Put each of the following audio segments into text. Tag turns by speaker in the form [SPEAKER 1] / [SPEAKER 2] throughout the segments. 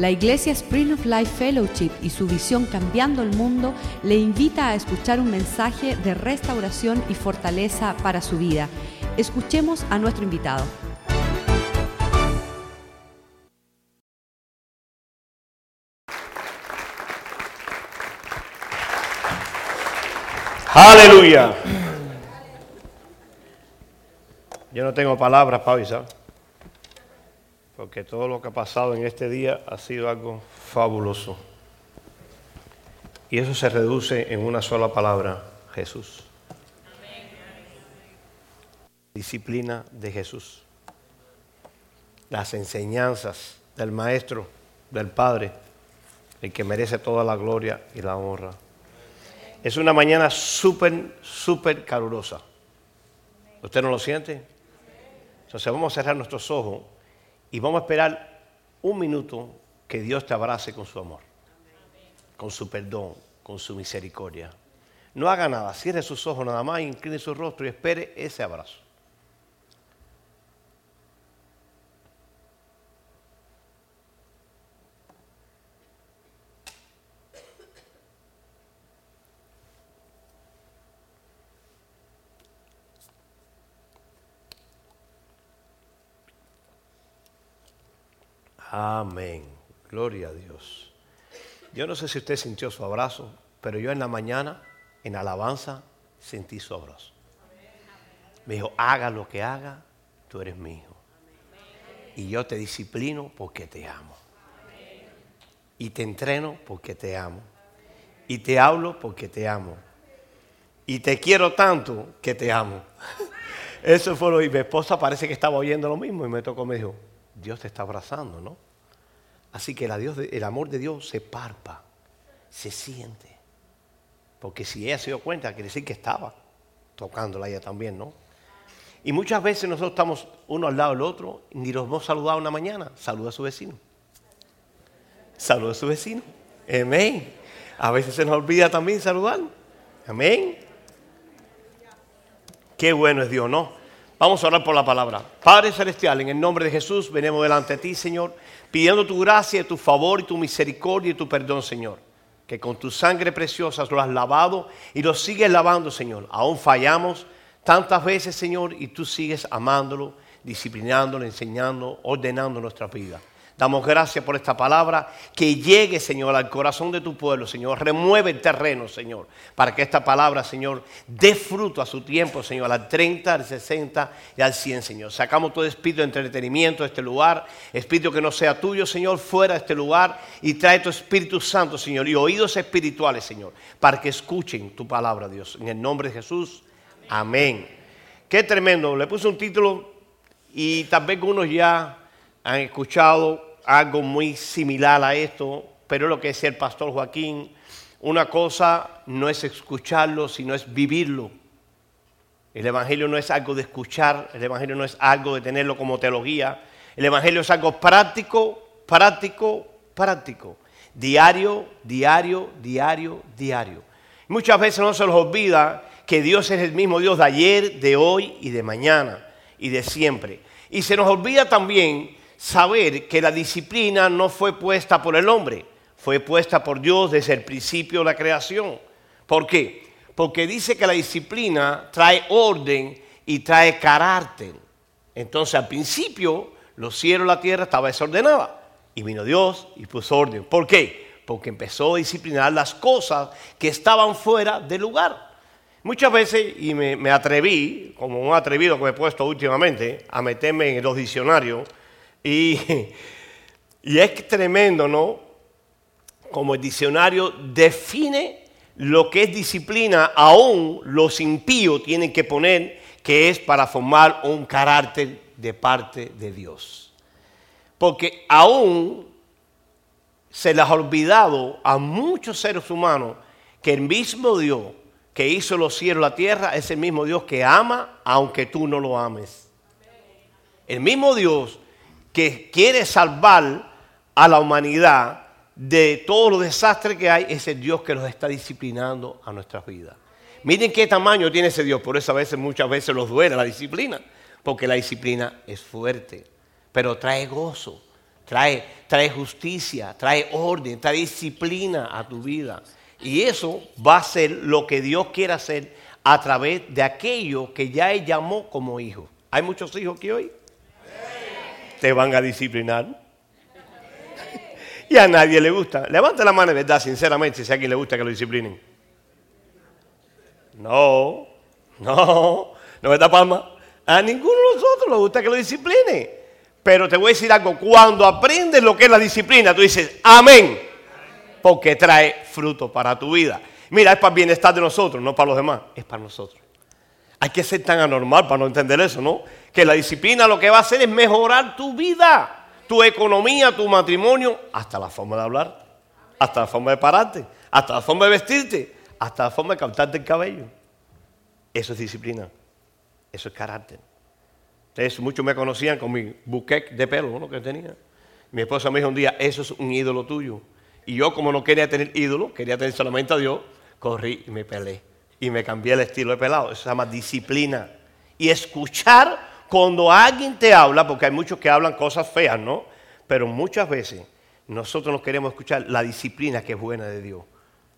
[SPEAKER 1] La Iglesia Spring of Life Fellowship y su visión Cambiando el Mundo le invita a escuchar un mensaje de restauración y fortaleza para su vida. Escuchemos a nuestro invitado.
[SPEAKER 2] Aleluya. Yo no tengo palabras para avisar, porque todo lo que ha pasado en este día ha sido algo fabuloso. Y eso se reduce en una sola palabra, Jesús. Disciplina de Jesús. Las enseñanzas del Maestro, del Padre, el que merece toda la gloria y la honra. Es una mañana súper, súper calurosa. ¿Usted no lo siente? Entonces vamos a cerrar nuestros ojos y vamos a esperar un minuto que Dios te abrace con su amor, con su perdón, con su misericordia. No haga nada, cierre sus ojos nada más, incline su rostro y espere ese abrazo. Amén. Gloria a Dios. Yo no sé si usted sintió su abrazo, pero yo en la mañana, en alabanza, sentí su abrazo. Me dijo, haga lo que haga, tú eres mi hijo. Y yo te disciplino porque te amo. Y te entreno porque te amo. Y te hablo porque te amo. Y te quiero tanto que te amo. Eso fue lo y mi esposa parece que estaba oyendo lo mismo y me tocó, me dijo, Dios te está abrazando, ¿no? Así que el amor de Dios se parpa, se siente. Porque si ella se dio cuenta, quiere decir que estaba tocándola ella también, ¿no? Y muchas veces nosotros estamos uno al lado del otro ni los hemos saludado una mañana. Saluda a su vecino. Saluda a su vecino. Amén. A veces se nos olvida también saludar. Amén. Qué bueno es Dios, ¿no? Vamos a orar por la palabra. Padre Celestial, en el nombre de Jesús, venimos delante de ti, Señor, pidiendo tu gracia, tu favor y tu misericordia y tu perdón, Señor. Que con tu sangre preciosa lo has lavado y lo sigues lavando, Señor. Aún fallamos tantas veces, Señor, y tú sigues amándolo, disciplinándolo, enseñando, ordenando nuestra vida. Damos gracias por esta palabra. Que llegue, Señor, al corazón de tu pueblo, Señor. Remueve el terreno, Señor, para que esta palabra, Señor, dé fruto a su tiempo, Señor, al 30, al 60 y al 100, Señor. Sacamos todo espíritu de entretenimiento de este lugar, espíritu que no sea tuyo, Señor, fuera de este lugar y trae tu Espíritu Santo, Señor, y oídos espirituales, Señor, para que escuchen tu palabra, Dios. En el nombre de Jesús, amén. Qué tremendo. Le puse un título y tal vez algunos ya han escuchado algo muy similar a esto, pero lo que decía el pastor Joaquín, una cosa no es escucharlo, sino es vivirlo. El Evangelio no es algo de escuchar, el Evangelio no es algo de tenerlo como teología, el Evangelio es algo práctico, práctico, práctico. Diario, diario, diario, diario. Muchas veces no se nos olvida que Dios es el mismo Dios de ayer, de hoy y de mañana y de siempre. Y se nos olvida también saber que la disciplina no fue puesta por el hombre, fue puesta por Dios desde el principio de la creación. ¿Por qué? Porque dice que la disciplina trae orden y trae carácter. Entonces al principio los cielos y la tierra estaba desordenada y vino Dios y puso orden. ¿Por qué? Porque empezó a disciplinar las cosas que estaban fuera del lugar. Muchas veces, y me, me atreví, como un atrevido que me he puesto últimamente, a meterme en los diccionarios y, es tremendo, ¿no? Como el diccionario define lo que es disciplina, aún los impíos tienen que poner que es para formar un carácter de parte de Dios. Porque aún se les ha olvidado a muchos seres humanos que el mismo Dios que hizo los cielos y la tierra es el mismo Dios que ama aunque tú no lo ames. El mismo Dios que quiere salvar a la humanidad de todos los desastres que hay, es el Dios que los está disciplinando a nuestras vidas. Miren qué tamaño tiene ese Dios, por eso a veces, muchas veces los duele la disciplina, porque la disciplina es fuerte, pero trae gozo, trae, trae justicia, trae orden, trae disciplina a tu vida. Y eso va a ser lo que Dios quiere hacer a través de aquello que ya Él llamó como hijo. ¿Hay muchos hijos que hoy? Te van a disciplinar. y a nadie le gusta. Levanta la mano de verdad, sinceramente, si a alguien le gusta que lo disciplinen. No, no, no me da palma. A ninguno de nosotros le gusta que lo discipline. Pero te voy a decir algo, cuando aprendes lo que es la disciplina, tú dices, amén, porque trae fruto para tu vida. Mira, es para el bienestar de nosotros, no para los demás, es para nosotros. Hay que ser tan anormal para no entender eso, ¿no? Que la disciplina lo que va a hacer es mejorar tu vida, tu economía, tu matrimonio, hasta la forma de hablar, hasta la forma de pararte, hasta la forma de vestirte, hasta la forma de cantarte el cabello. Eso es disciplina, eso es carácter. Ustedes muchos me conocían con mi buquet de pelo ¿no? que tenía. Mi esposa me dijo un día, eso es un ídolo tuyo. Y yo como no quería tener ídolo, quería tener solamente a Dios, corrí y me pelé. Y me cambié el estilo de pelado. Eso se llama disciplina. Y escuchar cuando alguien te habla, porque hay muchos que hablan cosas feas, ¿no? Pero muchas veces nosotros nos queremos escuchar la disciplina que es buena de Dios,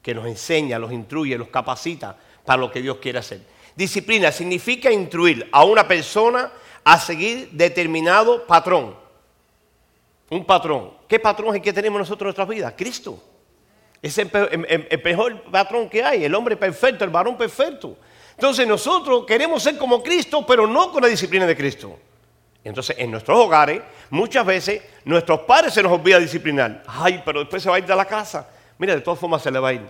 [SPEAKER 2] que nos enseña, los instruye, los capacita para lo que Dios quiere hacer. Disciplina significa instruir a una persona a seguir determinado patrón. Un patrón. ¿Qué patrón es el que tenemos nosotros en nuestras vidas? Cristo. Es el, mejor patrón que hay, el hombre perfecto, el varón perfecto. Entonces nosotros queremos ser como Cristo, pero no con la disciplina de Cristo. Entonces en nuestros hogares, muchas veces, nuestros padres se nos olvida disciplinar. Ay, pero después se va a ir de la casa. Mira, de todas formas se le va a ir.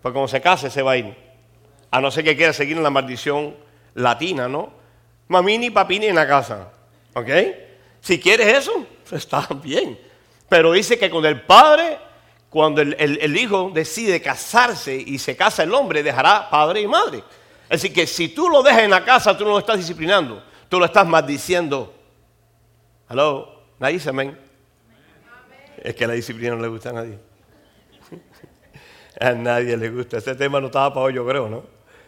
[SPEAKER 2] Porque cuando se case se va a ir. A no ser que quiera seguir en la maldición latina, ¿no? Mamini papini en la casa. ¿Ok? Si quieres eso, está bien. Pero dice que con el padre, cuando el, hijo decide casarse y se casa el hombre, dejará padre y madre. Decir, que si tú lo dejas en la casa, tú no lo estás disciplinando, tú lo estás maldiciendo. ¿Aló? ¿Nadie dice amén? Es que la disciplina no le gusta a nadie. a nadie le gusta. Este tema no estaba para hoy, yo creo, ¿no?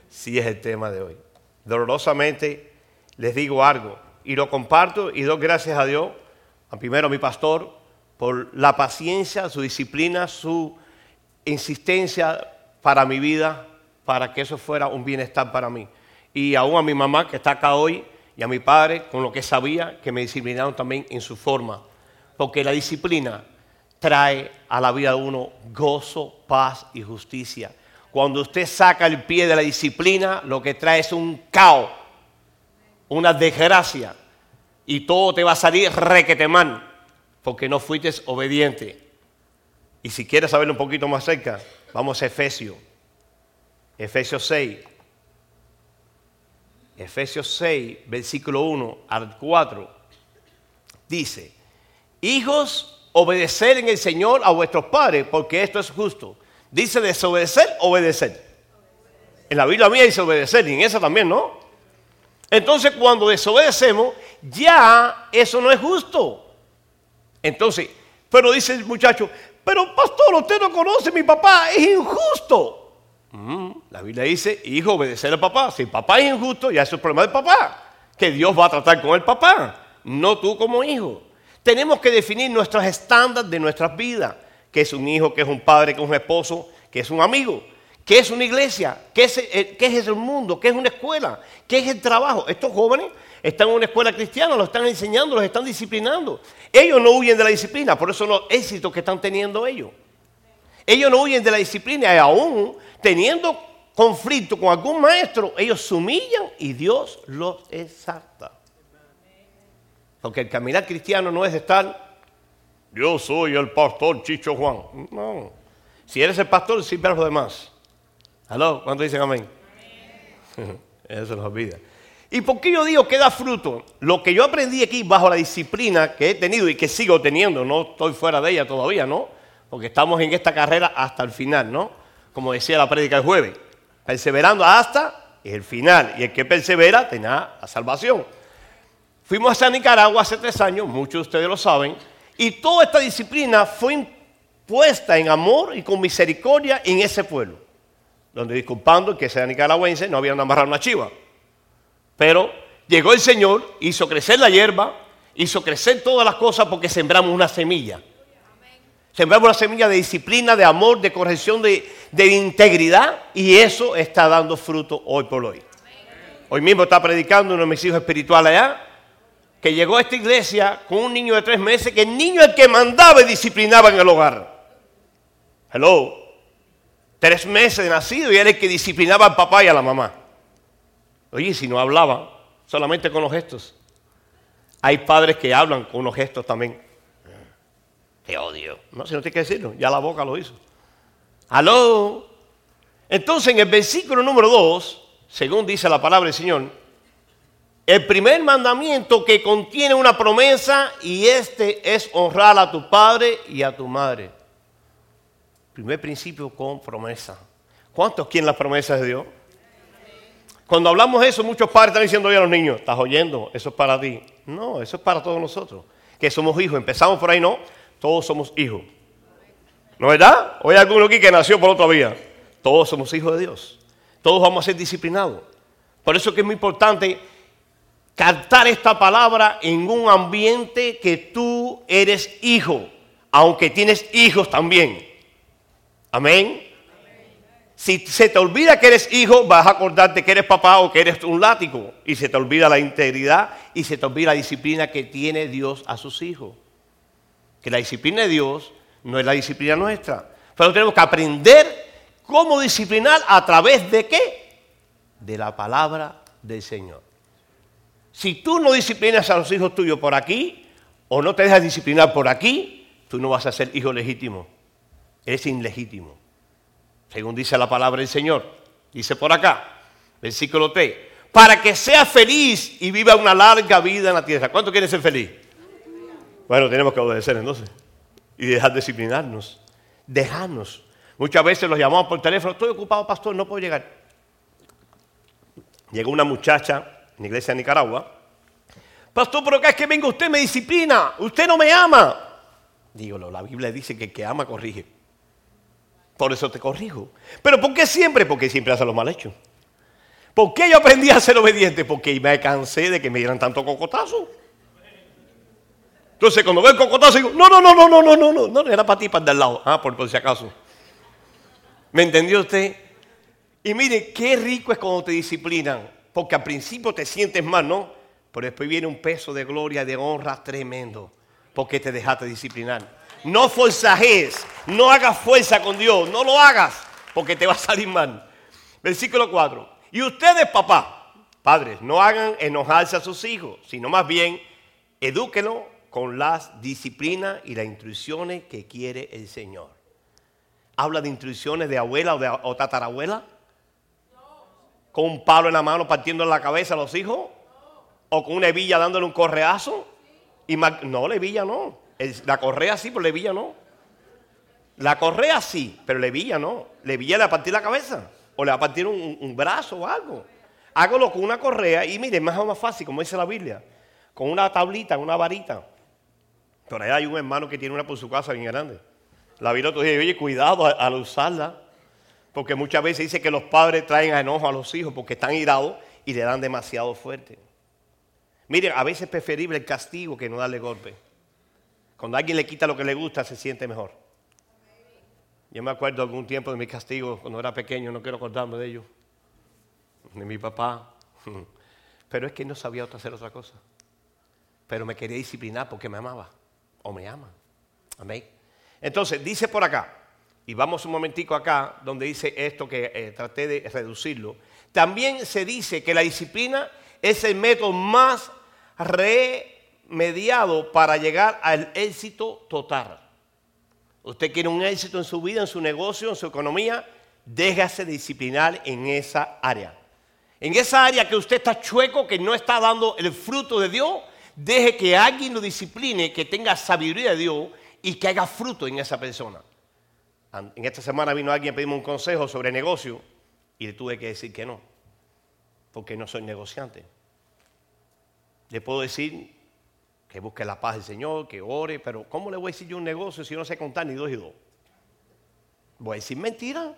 [SPEAKER 2] Sí es el tema de hoy. Dolorosamente les digo algo y lo comparto y doy gracias a Dios, primero a mi pastor, por la paciencia, su disciplina, su insistencia para mi vida, para que eso fuera un bienestar para mí. Y aún a mi mamá que está acá hoy y a mi padre, con lo que sabía, que me disciplinaron también en su forma. Porque la disciplina trae a la vida de uno gozo, paz y justicia. Cuando usted saca el pie de la disciplina, lo que trae es un caos una desgracia y todo te va a salir requetemán porque no fuiste obediente. Y si quieres saberlo un poquito más cerca, vamos a Efesios. Efesios 6. Efesios 6, versículo 1 al 4. Dice, hijos, obedecer en el Señor a vuestros padres, porque esto es justo. Dice desobedecer, obedecer. En la Biblia mía dice obedecer, y en esa también, ¿no? Entonces cuando desobedecemos, ya eso no es justo. Entonces, pero dice el muchacho, pero pastor, usted no conoce, mi papá es injusto. Mm, la Biblia dice, hijo, obedecer al papá. Si papá es injusto, ya es el problema del papá. Que Dios va a tratar con el papá, no tú como hijo. Tenemos que definir nuestros estándares de nuestras vidas. Que es un hijo, que es un padre, que es un esposo, que es un amigo. ¿Qué es una iglesia? ¿Qué es, el, ¿Qué es el mundo? ¿Qué es una escuela? ¿Qué es el trabajo? Estos jóvenes están en una escuela cristiana, los están enseñando, los están disciplinando. Ellos no huyen de la disciplina, por eso los éxitos que están teniendo ellos. Ellos no huyen de la disciplina y aún teniendo conflicto con algún maestro, ellos se humillan y Dios los exalta. Porque el caminar cristiano no es estar, yo soy el pastor Chicho Juan. No. Si eres el pastor, sirve a los demás. ¿Aló? ¿Cuánto dicen amén? Eso nos olvida. ¿Y por qué yo digo que da fruto? Lo que yo aprendí aquí bajo la disciplina que he tenido y que sigo teniendo, no estoy fuera de ella todavía, ¿no? Porque estamos en esta carrera hasta el final, ¿no? Como decía la prédica del jueves, perseverando hasta el final. Y el que persevera tendrá la salvación. Fuimos a Nicaragua hace tres años, muchos de ustedes lo saben, y toda esta disciplina fue impuesta en amor y con misericordia en ese pueblo donde disculpando que sea nicaragüense, no habían amarrado una chiva. Pero llegó el Señor, hizo crecer la hierba hizo crecer todas las cosas porque sembramos una semilla. Sembramos una semilla de disciplina, de amor, de corrección, de, integridad y eso está dando fruto hoy por hoy. Hoy mismo está predicando uno de mis hijos espirituales allá, que llegó a esta iglesia con un niño de tres meses, que el niño es el que mandaba y disciplinaba en el hogar. Hello. Tres meses de nacido y era el que disciplinaba al papá y a la mamá. Oye, si no hablaba, solamente con los gestos. Hay padres que hablan con los gestos también. Te odio. No, si no tiene que decirlo, ya la boca lo hizo. Aló. Entonces en el versículo número 2, según dice la palabra del Señor, el primer mandamiento que contiene una promesa y este es honrar a tu padre y a tu madre. Primer principio con promesa. ¿Cuántos quieren las promesas de Dios? Cuando hablamos de eso, muchos padres están diciendo a los niños, estás oyendo, eso es para ti. No, eso es para todos nosotros, que somos hijos. Empezamos por ahí, no, todos somos hijos. ¿No es verdad? Hoy hay alguno aquí que nació por otra vía. Todos somos hijos de Dios. Todos vamos a ser disciplinados. Por eso es que es muy importante captar esta palabra en un ambiente que tú eres hijo, aunque tienes hijos también. Amén. Si se te olvida que eres hijo, vas a acordarte que eres papá o que eres un látigo. Y se te olvida la integridad y se te olvida la disciplina que tiene Dios a sus hijos. La disciplina de Dios no es la disciplina nuestra. Pero tenemos que aprender cómo disciplinar a través de qué? De la palabra del Señor. Si tú no disciplinas a los hijos tuyos por aquí, o no te dejas disciplinar por aquí, tú no vas a ser hijo legítimo. Eres ilegítimo según dice la palabra del Señor. Dice por acá, versículo 3, para que sea feliz y viva una larga vida en la tierra. ¿Cuánto quiere ser feliz? Bueno, tenemos que obedecer entonces y dejar de disciplinarnos, dejarnos. Muchas veces los llamamos por teléfono, estoy ocupado, pastor, no puedo llegar. Llegó una muchacha en la iglesia de Nicaragua, pastor, pero acá es que venga usted, me disciplina, usted no me ama. Digo, la Biblia dice que el que ama corrige. Por eso te corrijo. ¿Pero por qué siempre? Porque siempre hace lo mal hecho. ¿Por qué yo aprendí a ser obediente? Porque me cansé de que me dieran tanto cocotazo. Entonces cuando veo el cocotazo digo, no, no, no, no, no, no, no, no, no, era para ti, para el del lado. Ah, por, por si acaso. ¿Me entendió usted? Y mire, qué rico es cuando te disciplinan. Porque al principio te sientes mal, ¿no? Pero después viene un peso de gloria, de honra tremendo. Porque te dejaste disciplinar. No forzajes, no hagas fuerza con Dios, no lo hagas porque te va a salir mal. Versículo 4. Y ustedes, papá, padres, no hagan enojarse a sus hijos, sino más bien edúquenlo con las disciplinas y las instrucciones que quiere el Señor. ¿Habla de instrucciones de abuela o, de, o tatarabuela? ¿Con un palo en la mano partiendo en la cabeza a los hijos? ¿O con una hebilla dándole un correazo? Y no, la hebilla no la correa sí, pero Levilla no. La correa sí, pero Levilla no. Levilla le va a partir la cabeza o le va a partir un, brazo o algo. Hágalo con una correa y mire, más o más fácil, como dice la Biblia, con una tablita, una varita. Por ahí hay un hermano que tiene una por su casa bien grande. La Biblia te dice, oye, cuidado al usarla, porque muchas veces dice que los padres traen enojo a los hijos porque están irados y le dan demasiado fuerte. Mire, a veces es preferible el castigo que no darle golpe. Cuando alguien le quita lo que le gusta, se siente mejor. Yo me acuerdo algún tiempo de mi castigo cuando era pequeño, no quiero acordarme de ello, de mi papá. Pero es que no sabía hacer otra cosa. Pero me quería disciplinar porque me amaba o me ama. Amén. Entonces, dice por acá, y vamos un momentico acá, donde dice esto que eh, traté de reducirlo. También se dice que la disciplina es el método más re mediado para llegar al éxito total. Usted quiere un éxito en su vida, en su negocio, en su economía, déjase disciplinar en esa área. En esa área que usted está chueco, que no está dando el fruto de Dios, deje que alguien lo discipline, que tenga sabiduría de Dios y que haga fruto en esa persona. En esta semana vino alguien a pedirme un consejo sobre negocio y le tuve que decir que no, porque no soy negociante. Le puedo decir que busque la paz del Señor, que ore, pero ¿cómo le voy a decir yo un negocio si yo no sé contar ni dos y dos? Voy a decir mentira.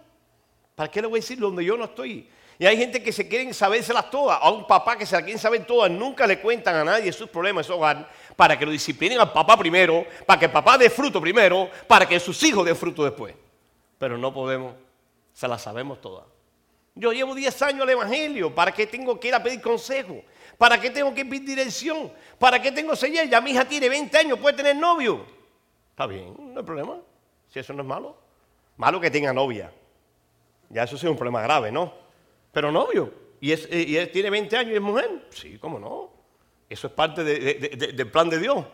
[SPEAKER 2] ¿Para qué le voy a decir donde yo no estoy? Y hay gente que se quieren sabérselas todas. A un papá que se las quieren saber todas, nunca le cuentan a nadie sus problemas en su hogar para que lo disciplinen al papá primero, para que el papá dé fruto primero, para que sus hijos den fruto después. Pero no podemos, se las sabemos todas. Yo llevo 10 años al Evangelio, ¿para qué tengo que ir a pedir consejo? ¿Para qué tengo que pedir dirección? ¿Para qué tengo señal? Ya mi hija tiene 20 años, puede tener novio. Está bien, no hay problema. Si eso no es malo. Malo que tenga novia. Ya eso sí es un problema grave, ¿no? Pero novio. ¿Y, es, y él tiene 20 años y es mujer? Sí, cómo no. Eso es parte del plan de Dios.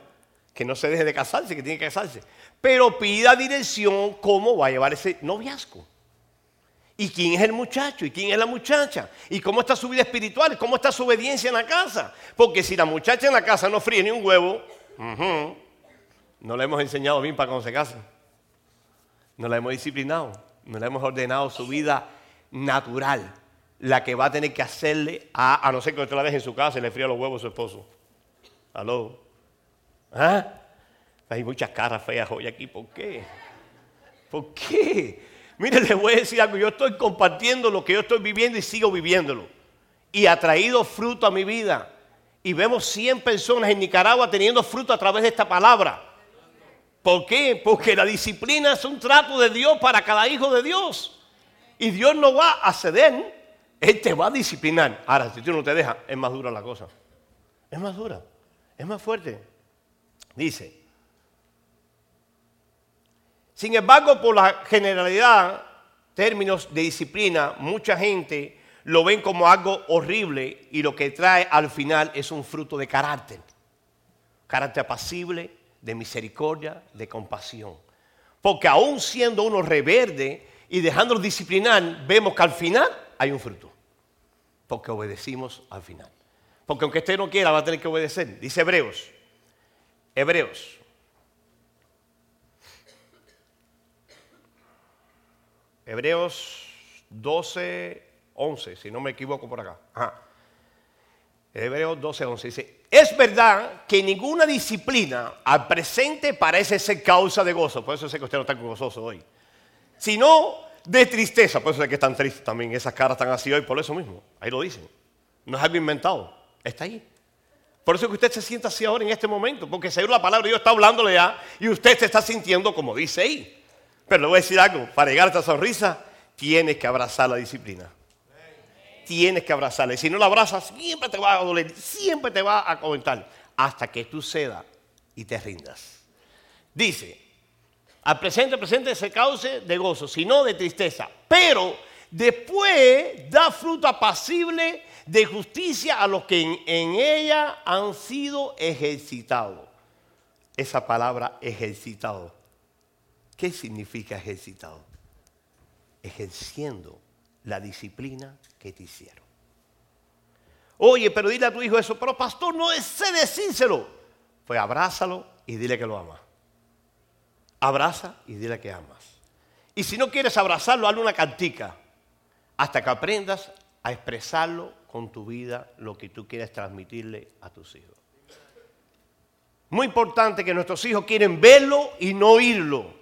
[SPEAKER 2] Que no se deje de casarse, que tiene que casarse. Pero pida dirección cómo va a llevar ese noviazgo. ¿Y quién es el muchacho? ¿Y quién es la muchacha? ¿Y cómo está su vida espiritual? ¿Cómo está su obediencia en la casa? Porque si la muchacha en la casa no fríe ni un huevo, no le hemos enseñado bien para cuando se casa. No la hemos disciplinado. No le hemos ordenado su vida natural. La que va a tener que hacerle a, a no ser que usted la deje en su casa y le fría los huevos a su esposo. ¿Aló? ¿Ah? Hay muchas caras feas hoy aquí. ¿Por qué? ¿Por qué? Mire, les voy a decir algo. Yo estoy compartiendo lo que yo estoy viviendo y sigo viviéndolo. Y ha traído fruto a mi vida. Y vemos 100 personas en Nicaragua teniendo fruto a través de esta palabra. ¿Por qué? Porque la disciplina es un trato de Dios para cada hijo de Dios. Y Dios no va a ceder. Él te va a disciplinar. Ahora, si tú no te dejas, es más dura la cosa. Es más dura. Es más fuerte. Dice, sin embargo, por la generalidad, términos de disciplina, mucha gente lo ven como algo horrible y lo que trae al final es un fruto de carácter. Carácter apacible, de misericordia, de compasión. Porque aún siendo uno reverde y dejándonos disciplinar, vemos que al final hay un fruto. Porque obedecimos al final. Porque aunque usted no quiera, va a tener que obedecer. Dice Hebreos. Hebreos Hebreos 12, 11, si no me equivoco por acá. Hebreos 12, 11 dice, es verdad que ninguna disciplina al presente parece ser causa de gozo, por eso sé que usted no está gozoso hoy, sino de tristeza, por eso sé que están tristes también, esas caras están así hoy, por eso mismo, ahí lo dicen, no es algo inventado, está ahí. Por eso es que usted se sienta así ahora en este momento, porque seguro la palabra de Dios está hablándole ya y usted se está sintiendo como dice ahí. Pero le voy a decir algo, para llegar a esta sonrisa tienes que abrazar la disciplina. Tienes que abrazarla. Y si no la abrazas, siempre te va a doler, siempre te va a comentar, hasta que tú cedas y te rindas. Dice, al presente, presente se cause de gozo, sino de tristeza. Pero después da fruto apacible de justicia a los que en, en ella han sido ejercitados. Esa palabra ejercitado ¿Qué significa ejercitado? Ejerciendo la disciplina que te hicieron. Oye, pero dile a tu hijo eso, pero pastor, no sé decírselo. Pues abrázalo y dile que lo amas. Abraza y dile que amas. Y si no quieres abrazarlo, hazle una cantica hasta que aprendas a expresarlo con tu vida lo que tú quieres transmitirle a tus hijos. Muy importante que nuestros hijos quieren verlo y no oírlo.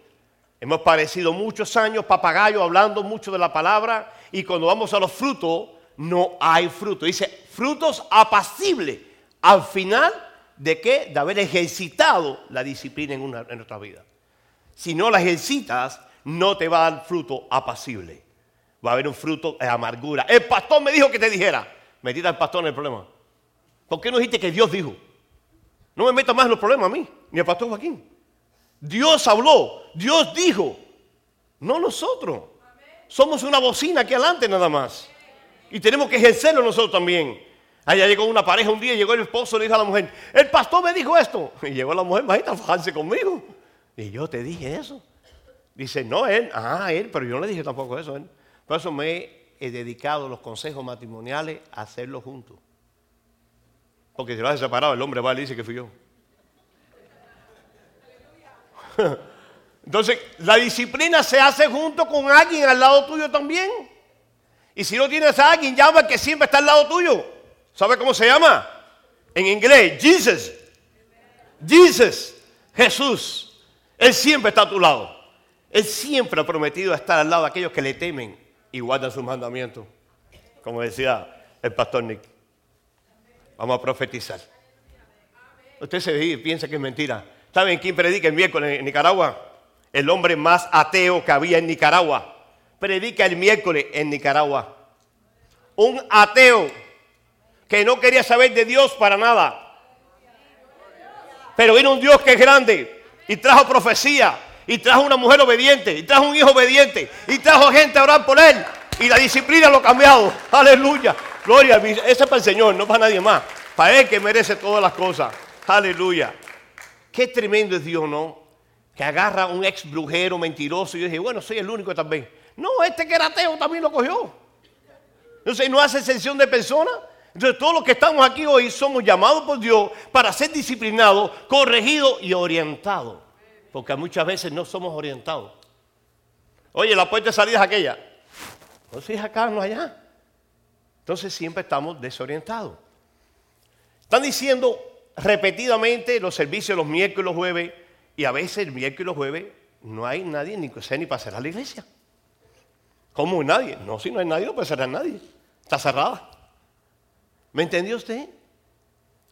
[SPEAKER 2] Hemos parecido muchos años papagayo hablando mucho de la palabra y cuando vamos a los frutos no hay fruto. Dice frutos apacibles. Al final de qué? De haber ejercitado la disciplina en, en nuestra vida. Si no la ejercitas, no te va a dar fruto apacible. Va a haber un fruto de amargura. El pastor me dijo que te dijera. Metita al pastor en el problema. ¿Por qué no dijiste que Dios dijo? No me metas más en los problemas a mí, ni al pastor Joaquín. Dios habló, Dios dijo, no nosotros. Somos una bocina aquí adelante nada más. Y tenemos que ejercerlo nosotros también. Allá llegó una pareja un día, llegó el esposo y le dijo a la mujer, el pastor me dijo esto. Y llegó la mujer, va a fajarse conmigo. Y yo te dije eso. Dice, no, él, ah, él, pero yo no le dije tampoco eso. Él. Por eso me he dedicado los consejos matrimoniales a hacerlo juntos. Porque si lo hace separado, el hombre va y dice que fui yo. Entonces, la disciplina se hace junto con alguien al lado tuyo también. Y si no tienes a alguien, llama que siempre está al lado tuyo. ¿Sabe cómo se llama? En inglés, Jesus. Jesus, Jesús. Él siempre está a tu lado. Él siempre ha prometido estar al lado de aquellos que le temen y guardan sus mandamientos. como decía el pastor Nick. Vamos a profetizar. Usted se piensa que es mentira. ¿Saben quién predica el miércoles en Nicaragua? El hombre más ateo que había en Nicaragua. Predica el miércoles en Nicaragua. Un ateo que no quería saber de Dios para nada. Pero vino un Dios que es grande y trajo profecía y trajo una mujer obediente y trajo un hijo obediente y trajo gente a orar por él y la disciplina lo ha cambiado. Aleluya. Gloria. Ese es para el Señor, no para nadie más. Para Él que merece todas las cosas. Aleluya. Qué tremendo es Dios, ¿no? Que agarra un ex brujero mentiroso y yo dije, bueno, soy el único también. No, este que era ateo también lo cogió. Entonces, no hace excepción de personas. Entonces, todos los que estamos aquí hoy somos llamados por Dios para ser disciplinados, corregidos y orientados. Porque muchas veces no somos orientados. Oye, la puerta de salida es aquella. Si es acá, no allá. Entonces siempre estamos desorientados. Están diciendo repetidamente los servicios los miércoles y los jueves, y a veces el miércoles y los jueves no hay nadie ni que sea ni para cerrar la iglesia. ¿Cómo nadie? No, si no hay nadie, no puede cerrar nadie. Está cerrada. ¿Me entendió usted?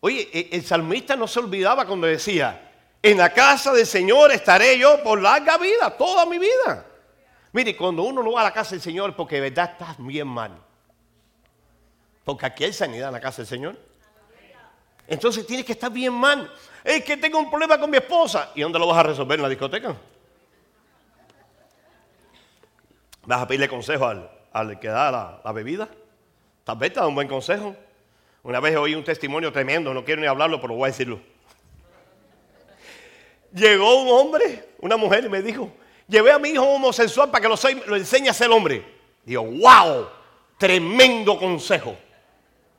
[SPEAKER 2] Oye, e, el salmista no se olvidaba cuando decía, en la casa del Señor estaré yo por larga vida, toda mi vida. Mire, cuando uno no va a la casa del Señor porque de verdad está bien mal. Porque aquí hay sanidad en la casa del Señor. Entonces tienes que estar bien mal. Es que tengo un problema con mi esposa. ¿Y dónde lo vas a resolver? ¿En la discoteca? ¿Vas a pedirle consejo al, que da la, la, bebida? Tal vez te da un buen consejo. Una vez oí un testimonio tremendo, no quiero ni hablarlo, pero voy a decirlo. Llegó un hombre, una mujer, y me dijo, llevé a mi hijo homosexual para que lo, lo enseñe a ser hombre. Digo, wow, tremendo consejo.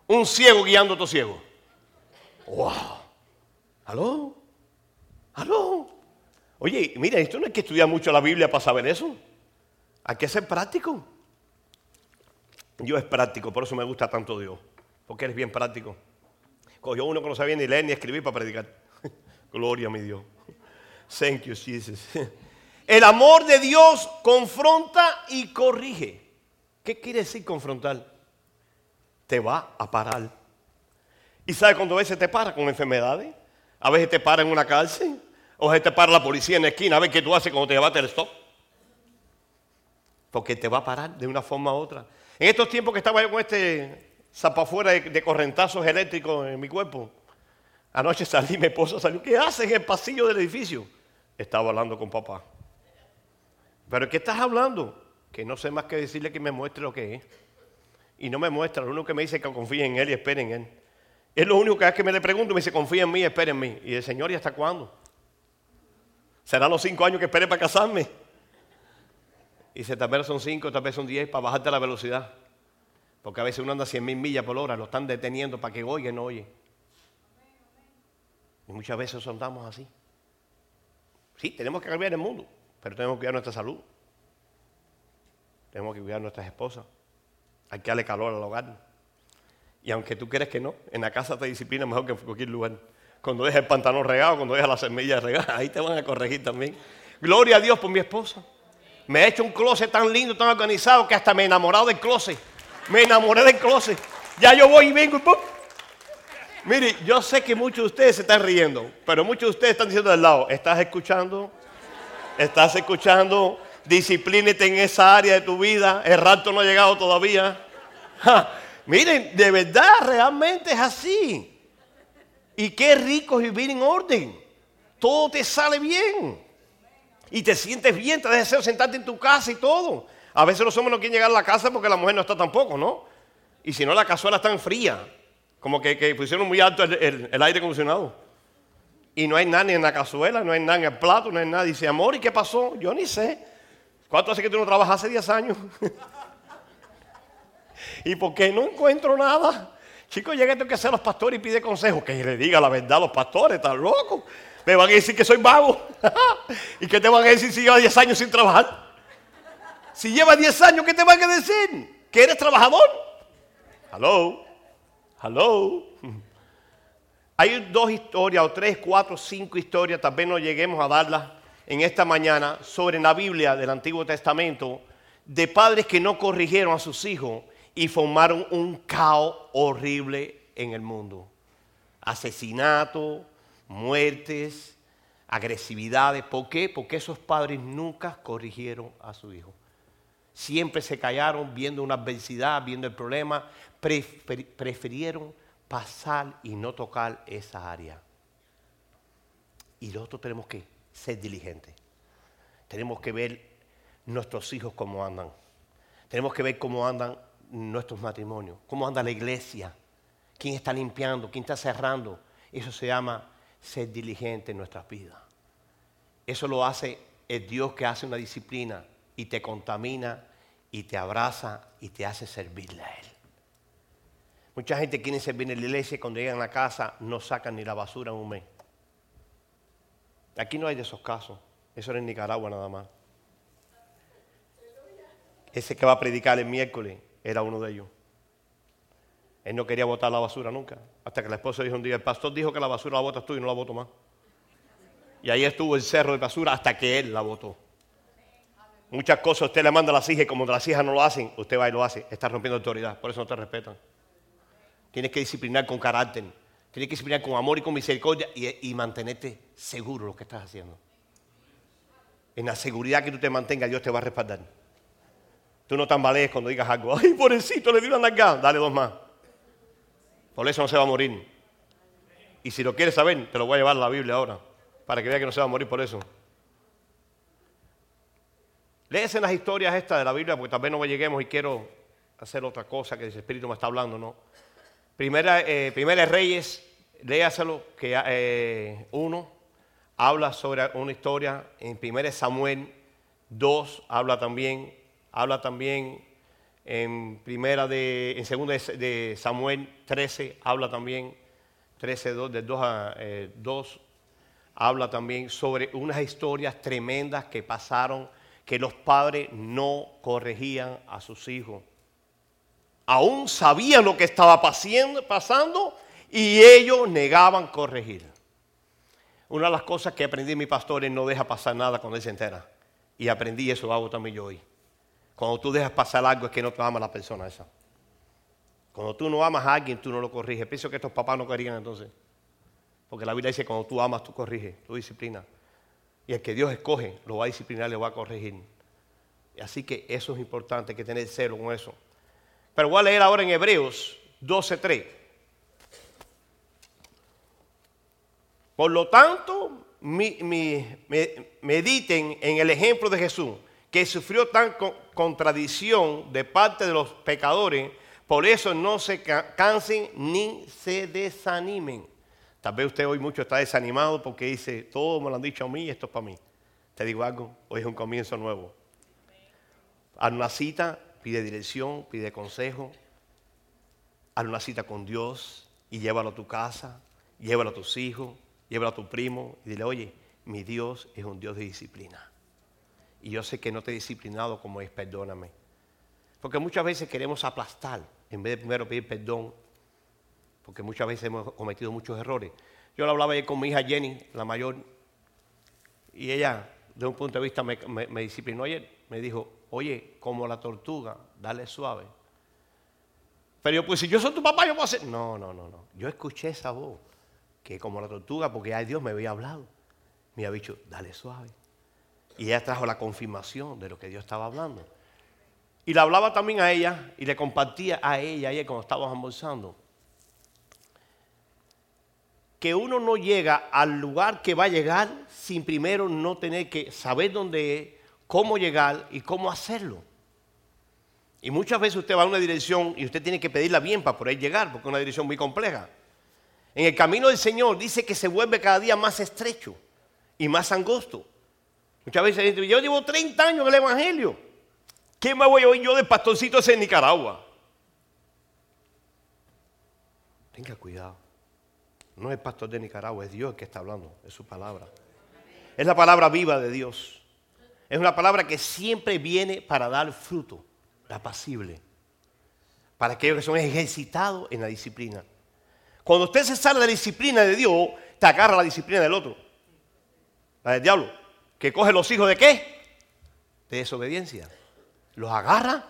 [SPEAKER 2] Un ciego guiando a otro ciego. ¡Wow! ¿Aló? ¿Aló? Oye, mira, esto no hay que estudiar mucho la Biblia para saber eso. Hay que ser práctico. Yo es práctico, por eso me gusta tanto Dios. Porque eres bien práctico. Cogió uno que no sabía ni leer ni escribir para predicar. Gloria a mi Dios. Thank you, Jesus. El amor de Dios confronta y corrige. ¿Qué quiere decir confrontar? Te va a parar. ¿Y sabe cuando a veces te para con enfermedades? A veces te para en una cárcel. O a te para la policía en la esquina a ver qué tú haces cuando te llevaste el stop. Porque te va a parar de una forma u otra. En estos tiempos que estaba yo con este zapafuera de, de correntazos eléctricos en mi cuerpo, anoche salí, mi esposa salió. ¿Qué haces en el pasillo del edificio? Estaba hablando con papá. ¿Pero qué estás hablando? Que no sé más que decirle que me muestre lo que es. Y no me muestra, lo único que me dice es que confíe en Él y espere en Él. Es lo único que es que me le pregunto, me dice, confía en mí, espere en mí. Y el Señor, ¿y hasta cuándo? ¿Serán los cinco años que espere para casarme? Y dice, tal vez son cinco, tal vez son diez, para bajarte la velocidad. Porque a veces uno anda a cien mil millas por hora, lo están deteniendo para que y no oye. Y muchas veces andamos así. Sí, tenemos que cambiar el mundo, pero tenemos que cuidar nuestra salud. Tenemos que cuidar nuestras esposas. Hay que darle calor al hogar. Y aunque tú crees que no, en la casa te disciplina mejor que en cualquier lugar. Cuando dejas el pantalón regado, cuando dejas las semillas regadas, ahí te van a corregir también. Gloria a Dios por mi esposa. Me ha hecho un closet tan lindo, tan organizado, que hasta me he enamorado del closet. Me enamoré del closet. Ya yo voy y vengo y ¡pum! Mire, yo sé que muchos de ustedes se están riendo, pero muchos de ustedes están diciendo del lado, ¿estás escuchando? ¿Estás escuchando? Disciplínate en esa área de tu vida. El rato no ha llegado todavía. miren, de verdad, realmente es así. Y qué rico es vivir en orden. Todo te sale bien. Y te sientes bien, te deseas sentarte en tu casa y todo. A veces los hombres no quieren llegar a la casa porque la mujer no está tampoco, ¿no? Y si no, la cazuela está en fría. Como que, pusieron muy alto el, el aire acondicionado. Y no hay nada ni en la cazuela, no hay nada en el plato, no hay nada. Dice, amor, ¿y qué pasó? Yo ni sé. ¿Cuánto hace que tú no trabajas? Hace 10 años. ¿Y por qué no encuentro nada? Chicos, llega tengo que hacer los pastores y pide consejo. Que le diga la verdad a los pastores, están locos. Me van a decir que soy vago. ¿Y qué te van a decir si lleva 10 años sin trabajar? Si lleva 10 años, ¿qué te van a decir? ¿Que eres trabajador? Hello. Hello. Hay dos historias, o tres, cuatro, cinco historias, tal vez no lleguemos a darlas en esta mañana sobre la Biblia del Antiguo Testamento de padres que no corrigieron a sus hijos y formaron un caos horrible en el mundo. Asesinatos, muertes, agresividades. ¿Por qué? Porque esos padres nunca corrigieron a su hijo. Siempre se callaron viendo una adversidad, viendo el problema. prefirieron pasar y no tocar esa área. Y nosotros tenemos que ser diligentes. Tenemos que ver nuestros hijos cómo andan. Tenemos que ver cómo andan nuestros matrimonios, cómo anda la iglesia, quién está limpiando, quién está cerrando. Eso se llama ser diligente en nuestras vidas. Eso lo hace el Dios que hace una disciplina y te contamina y te abraza y te hace servirle a Él. Mucha gente quiere servir en la iglesia y cuando llegan a casa no sacan ni la basura en un mes. Aquí no hay de esos casos. Eso era en Nicaragua nada más. Ese que va a predicar el miércoles era uno de ellos. Él no quería botar la basura nunca. Hasta que la esposa dijo un día, el pastor dijo que la basura la botas tú y no la voto más. Y ahí estuvo el cerro de basura hasta que él la votó. Muchas cosas usted le manda a las hijas y como las hijas no lo hacen, usted va y lo hace. Está rompiendo autoridad, por eso no te respetan. Tienes que disciplinar con carácter. Tienes que disciplinar con amor y con misericordia y, mantenerte seguro lo que estás haciendo. En la seguridad que tú te mantengas, Dios te va a respaldar. Tú no tambalees cuando digas algo. Ay, pobrecito, le di una nalgada. Dale dos más. Por eso no se va a morir. Y si lo quieres saber, te lo voy a llevar a la Biblia ahora. Para que vea que no se va a morir por eso. Léese las historias estas de la Biblia, porque tal vez no lleguemos y quiero hacer otra cosa que el Espíritu me está hablando, ¿no? Primera, eh, Reyes, léaselo, que eh, uno habla sobre una historia. En Primera Samuel, dos habla también habla también en primera de, en segunda de Samuel 13, habla también, 13, 2, de 2 a 2, eh, habla también sobre unas historias tremendas que pasaron, que los padres no corregían a sus hijos. Aún sabían lo que estaba pasando y ellos negaban corregir. Una de las cosas que aprendí mi pastor es no deja pasar nada cuando él se entera. Y aprendí eso, hago también yo hoy. Cuando tú dejas pasar algo es que no te ama la persona esa. Cuando tú no amas a alguien, tú no lo corriges. Pienso que estos papás no querían entonces. Porque la Biblia dice, cuando tú amas, tú corriges, tú disciplinas. Y el que Dios escoge, lo va a disciplinar, le va a corregir. Así que eso es importante, que tener cero con eso. Pero voy a leer ahora en Hebreos 12.3. Por lo tanto, mediten en el ejemplo de Jesús que sufrió tan contradicción de parte de los pecadores, por eso no se cansen ni se desanimen. Tal vez usted hoy mucho está desanimado porque dice, todo me lo han dicho a mí y esto es para mí. Te digo algo, hoy es un comienzo nuevo. Haz una cita, pide dirección, pide consejo. Haz una cita con Dios y llévalo a tu casa, llévalo a tus hijos, llévalo a tu primo y dile, oye, mi Dios es un Dios de disciplina y yo sé que no te he disciplinado como es, perdóname. Porque muchas veces queremos aplastar en vez de primero pedir perdón, porque muchas veces hemos cometido muchos errores. Yo lo hablaba ayer con mi hija Jenny, la mayor, y ella, de un punto de vista, me, disciplinó ayer. Me dijo, oye, como la tortuga, dale suave. Pero yo, pues si yo soy tu papá, yo puedo hacer. No, no, no, no. Yo escuché esa voz, que como la tortuga, porque ya Dios me había hablado. Me había dicho, dale suave. Y ella trajo la confirmación de lo que Dios estaba hablando. Y le hablaba también a ella y le compartía a ella, ella cuando estábamos almorzando, que uno no llega al lugar que va a llegar sin primero no tener que saber dónde es, cómo llegar y cómo hacerlo. Y muchas veces usted va a una dirección y usted tiene que pedirla bien para poder llegar, porque es una dirección muy compleja. En el camino del Señor dice que se vuelve cada día más estrecho y más angosto. Muchas veces yo llevo 30 años en el Evangelio. ¿Qué me voy a oír yo de pastorcito ese en Nicaragua? Tenga cuidado. No es pastor de Nicaragua, es Dios el que está hablando, es su palabra. Es la palabra viva de Dios. Es una palabra que siempre viene para dar fruto, la pasible. Para aquellos que son ejercitados en la disciplina. Cuando usted se sale de la disciplina de Dios, te agarra la disciplina del otro, la del diablo que coge los hijos de qué? De desobediencia. Los agarra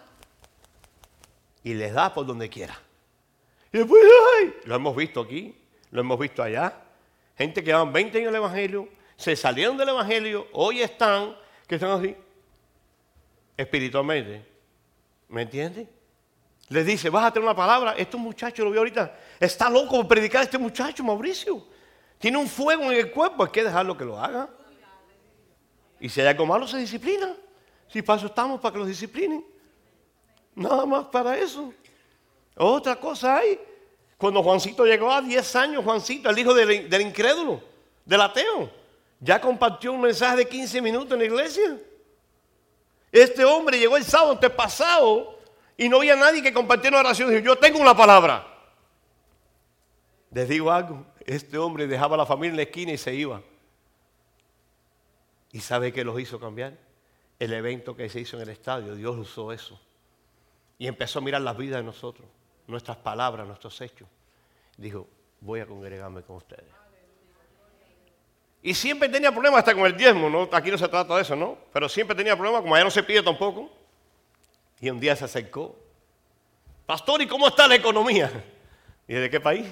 [SPEAKER 2] y les da por donde quiera. Y después, ¡ay! Lo hemos visto aquí, lo hemos visto allá. Gente que llevan 20 años en el Evangelio, se salieron del Evangelio, hoy están, que están así, espiritualmente. ¿Me entiendes? Les dice, vas a tener una palabra. Este muchacho, lo veo ahorita, está loco por predicar a este muchacho, Mauricio. Tiene un fuego en el cuerpo, hay que dejarlo que lo haga. Y si hay algo malo, se disciplina. Si paso estamos para que los disciplinen. Nada más para eso. Otra cosa hay. Cuando Juancito llegó a 10 años, Juancito, el hijo del, incrédulo, del ateo, ya compartió un mensaje de 15 minutos en la iglesia. Este hombre llegó el sábado antepasado y no había nadie que compartiera una oración. Dijo, yo tengo una palabra. Les digo algo, este hombre dejaba a la familia en la esquina y se iba. ¿Y sabe qué los hizo cambiar? El evento que se hizo en el estadio, Dios usó eso. Y empezó a mirar las vidas de nosotros, nuestras palabras, nuestros hechos. Dijo, voy a congregarme con ustedes. Y siempre tenía problemas hasta con el diezmo, ¿no? Aquí no se trata de eso, ¿no? Pero siempre tenía problemas, como allá no se pide tampoco. Y un día se acercó. Pastor, ¿y cómo está la economía? ¿Y de qué país?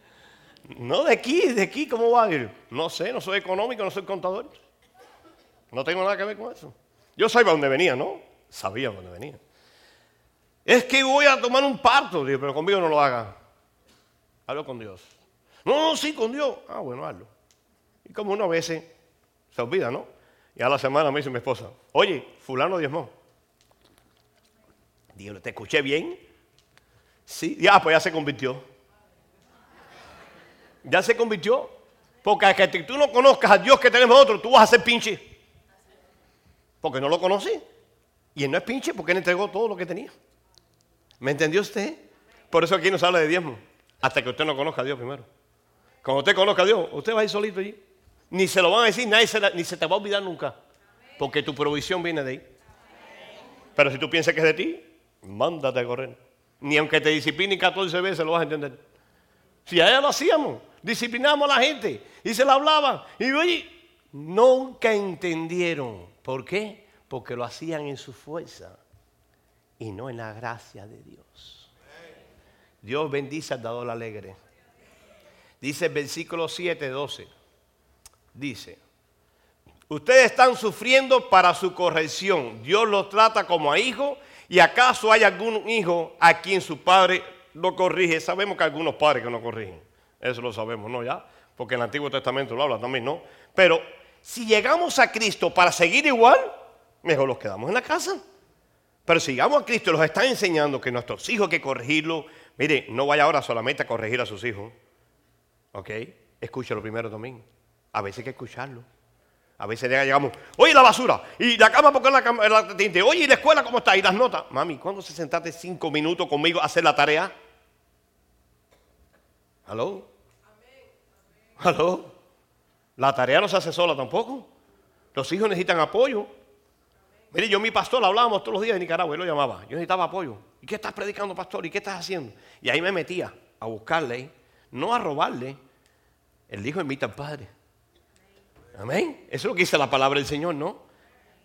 [SPEAKER 2] no, de aquí, de aquí, ¿cómo va a ir? No sé, no soy económico, no soy contador. No tengo nada que ver con eso. Yo sabía dónde venía, ¿no? Sabía dónde venía. Es que voy a tomar un parto, Digo, pero conmigo no lo haga. Hablo con Dios. No, no, sí, con Dios. Ah, bueno, hazlo. Y como uno a veces se olvida, ¿no? Y a la semana me dice mi esposa, oye, fulano diezmó. Digo, ¿te escuché bien? Sí, ya, pues ya se convirtió. Ya se convirtió. Porque a que tú no conozcas a Dios que tenemos otro, tú vas a ser pinche. Porque no lo conocí. Y él no es pinche porque él entregó todo lo que tenía. ¿Me entendió usted? Por eso aquí nos habla de diezmo. Hasta que usted no conozca a Dios primero. Cuando usted conozca a Dios, usted va a ir solito allí. Ni se lo van a decir, nadie ni se te va a olvidar nunca. Porque tu provisión viene de ahí. Pero si tú piensas que es de ti, mándate a correr. Ni aunque te discipline 14 veces lo vas a entender. Si a ella lo hacíamos, disciplinamos a la gente y se la hablaban. Y oye, nunca entendieron. ¿Por qué? Porque lo hacían en su fuerza y no en la gracia de Dios. Dios bendice al dador alegre. Dice el versículo 7, 12 dice, ustedes están sufriendo para su corrección. Dios los trata como a hijos y acaso hay algún hijo a quien su padre lo corrige. Sabemos que hay algunos padres que no corrigen. Eso lo sabemos, ¿no? Ya, porque el Antiguo Testamento lo habla también, ¿no? Pero si llegamos a Cristo para seguir igual, mejor los quedamos en la casa. Pero si llegamos a Cristo los está enseñando que nuestros hijos hay que corregirlo. Mire, no vaya ahora solamente a corregir a sus hijos. ¿Ok? Escúchalo primero también. A veces hay que escucharlo. A veces llegamos, oye la basura, y la cama porque la, cama, la tinte, oye, ¿y la escuela cómo está? Y las notas. Mami, ¿cuándo se sentaste cinco minutos conmigo a hacer la tarea? ¿Aló? ¿Aló? La tarea no se hace sola tampoco. Los hijos necesitan apoyo. Mire, yo mi pastor hablábamos todos los días de Nicaragua, él lo llamaba. Yo necesitaba apoyo. ¿Y qué estás predicando, pastor? ¿Y qué estás haciendo? Y ahí me metía a buscarle, no a robarle. Él dijo, invita al Padre. Amén. Eso es lo que dice la palabra del Señor, ¿no?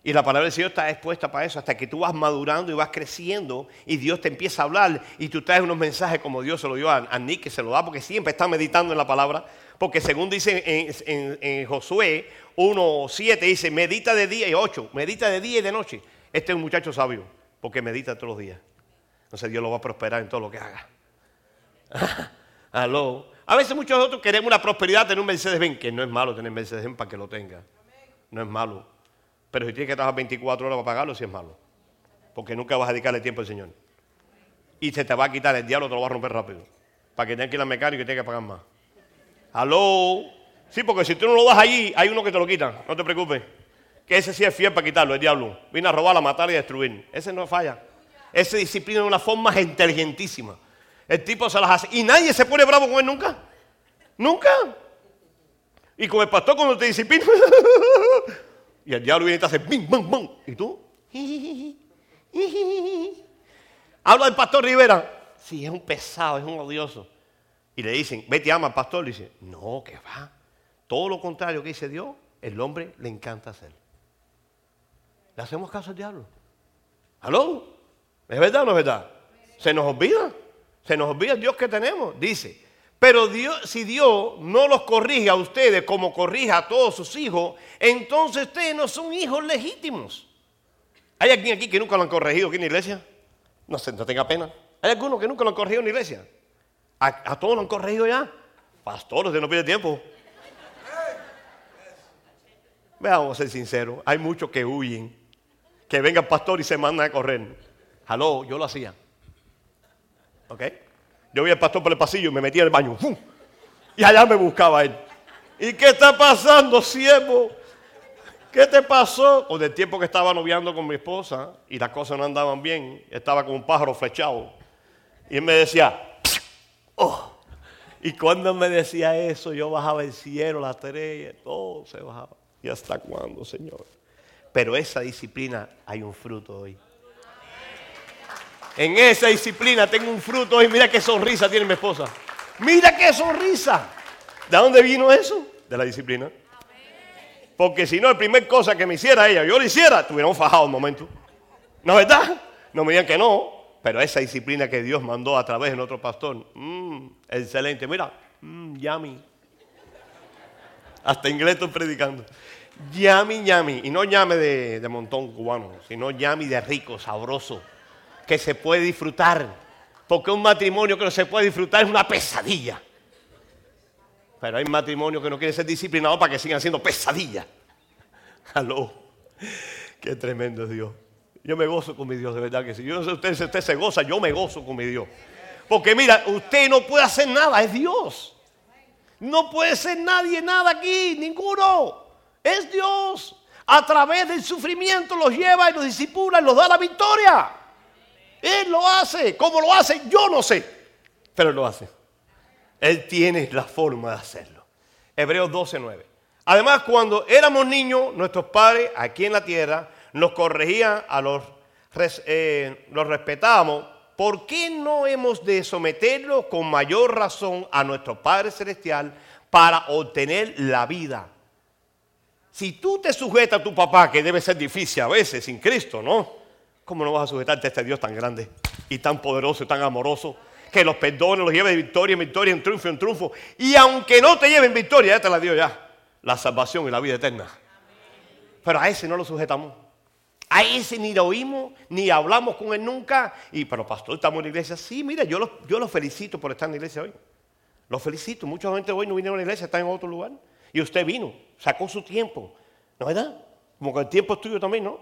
[SPEAKER 2] Y la palabra del Señor está expuesta para eso, hasta que tú vas madurando y vas creciendo y Dios te empieza a hablar y tú traes unos mensajes como Dios se lo dio a, Nick, que se lo da porque siempre está meditando en la palabra. Porque según dice en, Josué 1.7, dice, medita de día y 8, medita de día y de noche. Este es un muchacho sabio, porque medita todos los días. Entonces Dios lo va a prosperar en todo lo que haga. Aló. A veces muchos de nosotros queremos una prosperidad, tener un Mercedes-Benz, que no es malo tener Mercedes-Benz para que lo tenga. No es malo. Pero si tienes que trabajar 24 horas para pagarlo, sí es malo. Porque nunca vas a dedicarle tiempo al Señor. Y se te va a quitar, el diablo te lo va a romper rápido. Para que tengas que ir al mecánico y tengas que pagar más. ¿Aló? Sí, porque si tú no lo das allí, hay uno que te lo quita. No te preocupes. Que ese sí es fiel para quitarlo, el diablo. Vino a robar, a matar y a destruir. Ese no falla. Ese disciplina de una forma inteligentísima. El tipo se las hace. Y nadie se pone bravo con él nunca. Nunca. Y con el pastor cuando te disciplina. y el diablo viene y te hace bim, bum, bum. ¿Y tú? Habla del pastor Rivera. Sí, es un pesado, es un odioso. Y le dicen, vete ama al pastor. Le dice, no, que va. Todo lo contrario que dice Dios, el hombre le encanta hacer. ¿Le hacemos caso al diablo? ¿Aló? ¿Es verdad o no es verdad? Se nos olvida. Se nos olvida el Dios que tenemos. Dice, pero si Dios no los corrige a ustedes como corrija a todos sus hijos, entonces ustedes no son hijos legítimos. ¿Hay alguien aquí que nunca lo han corregido aquí en la iglesia? No no tenga pena. ¿Hay alguno que nunca lo han corregido en la iglesia? ¿A, todos lo han corregido ya? Pastores, usted no pide tiempo. Veamos a ser sinceros. Hay muchos que huyen. Que venga el pastor y se mandan a correr. Aló, yo lo hacía. ¿Ok? Yo vi al pastor por el pasillo y me metía en el baño. Y allá me buscaba él. ¿Y qué está pasando, siervo? ¿Qué te pasó? O del tiempo que estaba noviando con mi esposa y las cosas no andaban bien, estaba como un pájaro flechado. Y él me decía, oh. Y cuando me decía eso, yo bajaba el cielo, la estrella, todo se bajaba. ¿Y hasta cuándo, Señor? Pero esa disciplina hay un fruto hoy. En esa disciplina tengo un fruto hoy. Mira qué sonrisa tiene mi esposa. Mira qué sonrisa. ¿De dónde vino eso? De la disciplina. Porque si no, la primera cosa que me hiciera ella, yo lo hiciera, tuviéramos fajado un momento. ¿No es verdad? No me digan que no, pero esa disciplina que Dios mandó a través de nuestro pastor, mmm, excelente. Mira, mmm. Hasta inglés estoy predicando. Yummy, yummy. Y no llame de, montón cubano, sino yummy de rico, sabroso, que se puede disfrutar. Porque un matrimonio que no se puede disfrutar es una pesadilla. Pero hay matrimonios que no quieren ser disciplinados para que sigan siendo pesadillas. Aló. Qué tremendo Dios. Yo me gozo con mi Dios, de verdad que si Yo no sé usted, si usted se goza, yo me gozo con mi Dios. Porque mira, usted no puede hacer nada, es Dios. No puede ser nadie nada aquí, ninguno. Es Dios. A través del sufrimiento los lleva y los disipula y los da la victoria. Él lo hace. ¿Cómo lo hace? Yo no sé. Pero Él lo hace. Él tiene la forma de hacerlo. Hebreos 12:9. Además, cuando éramos niños, nuestros padres aquí en la tierra nos corregían, a los, eh, los respetábamos. ¿Por qué no hemos de someterlo con mayor razón a nuestro Padre Celestial para obtener la vida? Si tú te sujetas a tu papá, que debe ser difícil a veces sin Cristo, ¿no? ¿Cómo no vas a sujetarte a este Dios tan grande y tan poderoso y tan amoroso? que los perdone, los lleve de victoria en victoria, en triunfo en triunfo. Y aunque no te lleven victoria, ya te la dio ya, la salvación y la vida eterna. Pero a ese no lo sujetamos. A ese ni lo oímos, ni hablamos con él nunca. Y, pero pastor, estamos en la iglesia. Sí, mira, yo los yo lo felicito por estar en la iglesia hoy. Los felicito. Mucha gente hoy no vinieron a la iglesia, están en otro lugar. Y usted vino, sacó su tiempo. ¿No es verdad? Como que el tiempo es tuyo también, ¿no?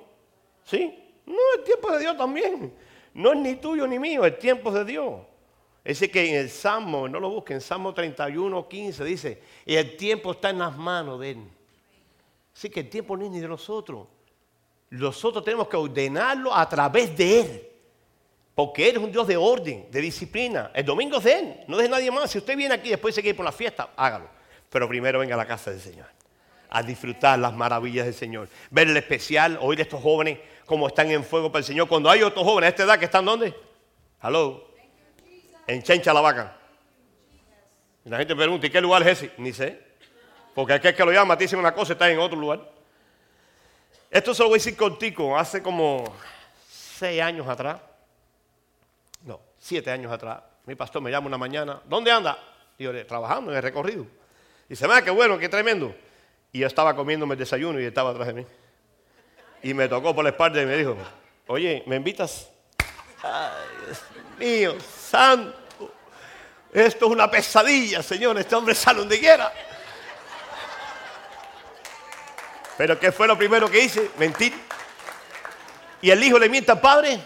[SPEAKER 2] ¿Sí? No, el tiempo de Dios también. No es ni tuyo ni mío, el tiempo es de Dios. Ese que en el Salmo, no lo busquen, Salmo 31, 15 dice, y el tiempo está en las manos de Él. Así que el tiempo no es ni de nosotros. Nosotros tenemos que ordenarlo a través de Él. Porque Él es un Dios de orden, de disciplina. El domingo es de Él, no es de nadie más. Si usted viene aquí y después se quiere ir por la fiesta, hágalo. Pero primero venga a la casa del Señor. A disfrutar las maravillas del Señor. Ver el especial, oír a estos jóvenes como están en fuego para el Señor. Cuando hay otros jóvenes a esta edad que están ¿dónde? Hello en Chencha la vaca. La gente pregunta, ¿y qué lugar es ese? Ni sé. Porque aquel que lo llama te dice una cosa está en otro lugar. Esto se lo voy a decir contigo. Hace como seis años atrás, no, siete años atrás, mi pastor me llama una mañana, ¿dónde anda? Y yo, trabajando en el recorrido. Y dice, qué bueno, qué tremendo. Y yo estaba comiéndome el desayuno y estaba atrás de mí. Y me tocó por la espalda y me dijo, oye, ¿me invitas? Ay, Dios mío, santo. Esto es una pesadilla, Señor. Este hombre sale donde quiera. Pero ¿qué fue lo primero que hice? Mentir. ¿Y el hijo le miente al padre?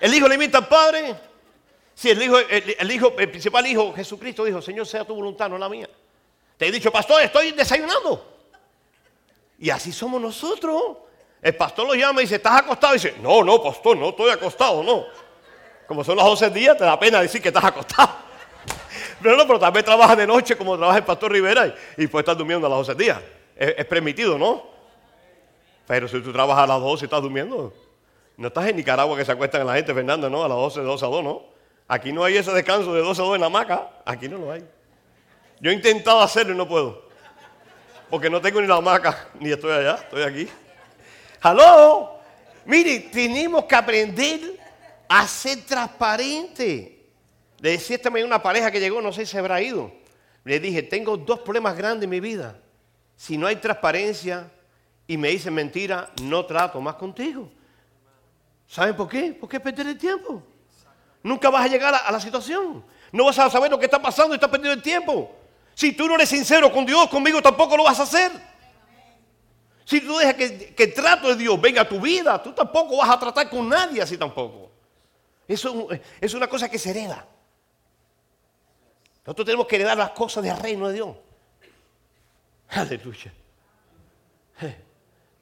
[SPEAKER 2] ¿El hijo le miente al padre? Sí, el hijo, el, hijo, el principal hijo, Jesucristo, dijo, Señor, sea tu voluntad, no la mía. Te he dicho, pastor, estoy desayunando. Y así somos nosotros. El pastor lo llama y dice, ¿estás acostado? Y dice, no, no, pastor, no estoy acostado, no. Como son las 12 días, te da pena decir que estás acostado. Pero no, pero también trabajas de noche como trabaja el pastor Rivera y, y puedes estar durmiendo a las 12 días. Es, permitido, ¿no? Pero si tú trabajas a las 12 y estás durmiendo, no estás en Nicaragua que se acuestan la gente, Fernando, ¿no? A las 12, de 12 a 2, ¿no? Aquí no hay ese descanso de 12 a 2 en la hamaca. Aquí no lo hay. Yo he intentado hacerlo y no puedo. Porque no tengo ni la hamaca, ni estoy allá, estoy aquí. ¡Aló! Mire, tenemos que aprender a ser transparente. Le decía esta mañana una pareja que llegó, no sé si se habrá ido. Le dije, tengo dos problemas grandes en mi vida. Si no hay transparencia y me dicen mentira, no trato más contigo. ¿Saben por qué? Porque perder el tiempo. Nunca vas a llegar a, la situación. No vas a saber lo que está pasando y estás perdiendo el tiempo. Si tú no eres sincero con Dios, conmigo tampoco lo vas a hacer. Si tú dejas que, que el trato de Dios venga a tu vida, tú tampoco vas a tratar con nadie así tampoco. Eso es una cosa que se hereda. Nosotros tenemos que heredar las cosas del reino de Dios. Aleluya.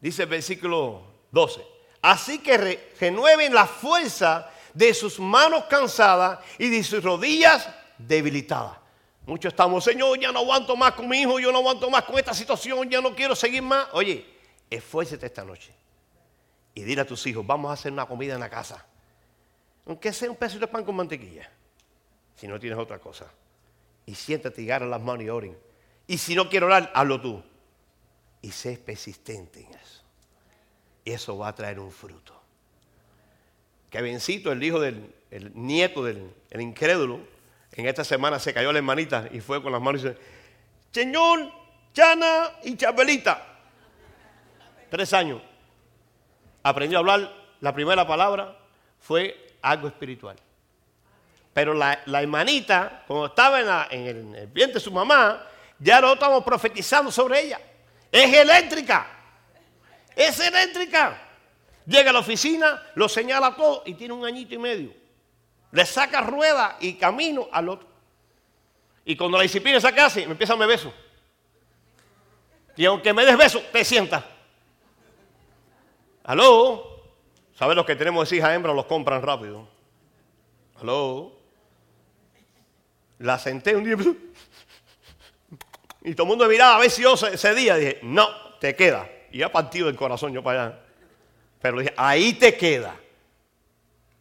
[SPEAKER 2] Dice el versículo 12. Así que renueven la fuerza de sus manos cansadas y de sus rodillas debilitadas. Muchos estamos, Señor, ya no aguanto más con mi hijo, yo no aguanto más con esta situación, ya no quiero seguir más. Oye, esfuérzate esta noche y dile a tus hijos, vamos a hacer una comida en la casa. Aunque sea un pedazo de pan con mantequilla, si no tienes otra cosa. Y siéntate y las manos y oren. Y si no quiero orar, hazlo tú. Y sé persistente en eso. Y eso va a traer un fruto. Kevincito, el hijo del el nieto del el incrédulo, en esta semana se cayó la hermanita y fue con las manos y dice, Señor, Chana y Chabelita. Tres años. Aprendió a hablar, la primera palabra fue algo espiritual. Pero la, hermanita, cuando estaba en, el, el vientre de su mamá, ya no estamos profetizando sobre ella. Es eléctrica. Es eléctrica. Llega a la oficina, lo señala todo y tiene un añito y medio. Le saca rueda y camino al otro. Y cuando la disciplina se casi, me empieza a me beso. Y aunque me des beso, te sientas. ¿Aló? ¿Sabes los que tenemos hijas hembras los compran rápido? ¿Aló? La senté un día y todo el mundo miraba a ver si yo ese día dije, no, te queda. Y ha partido el corazón yo para allá. Pero dije, ahí te queda.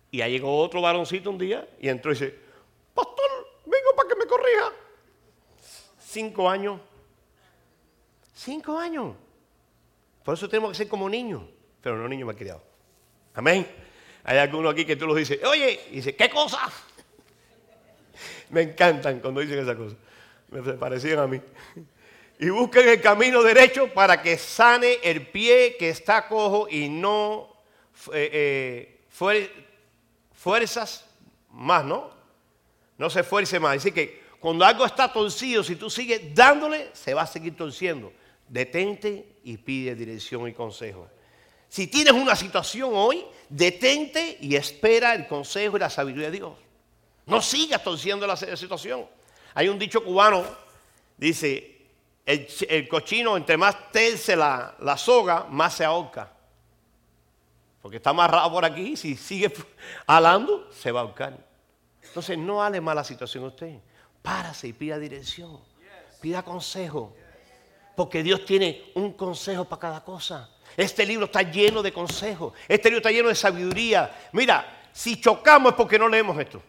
[SPEAKER 2] Y ahí llegó otro varoncito un día y entró y dice, pastor, vengo para que me corrija. Cinco años. Cinco años. Por eso tenemos que ser como niños. Pero no niños criado. Amén. Hay algunos aquí que tú los dices, oye, y dice, ¿qué cosa? me encantan cuando dicen esas cosas. Me parecían a mí. Y busquen el camino derecho para que sane el pie que está cojo y no eh, eh, fuerzas más, ¿no? No se esfuerce más. Así que cuando algo está torcido, si tú sigues dándole, se va a seguir torciendo. Detente y pide dirección y consejo. Si tienes una situación hoy, detente y espera el consejo y la sabiduría de Dios. No sigas torciendo la situación. Hay un dicho cubano, dice, el, cochino entre más terce la, la, soga, más se ahorca. Porque está amarrado por aquí, si sigue alando, se va a ahorcar. Entonces no hale mala situación a usted. Párase y pida dirección. Pida consejo. Porque Dios tiene un consejo para cada cosa. Este libro está lleno de consejos. Este libro está lleno de sabiduría. Mira, si chocamos es porque no leemos esto.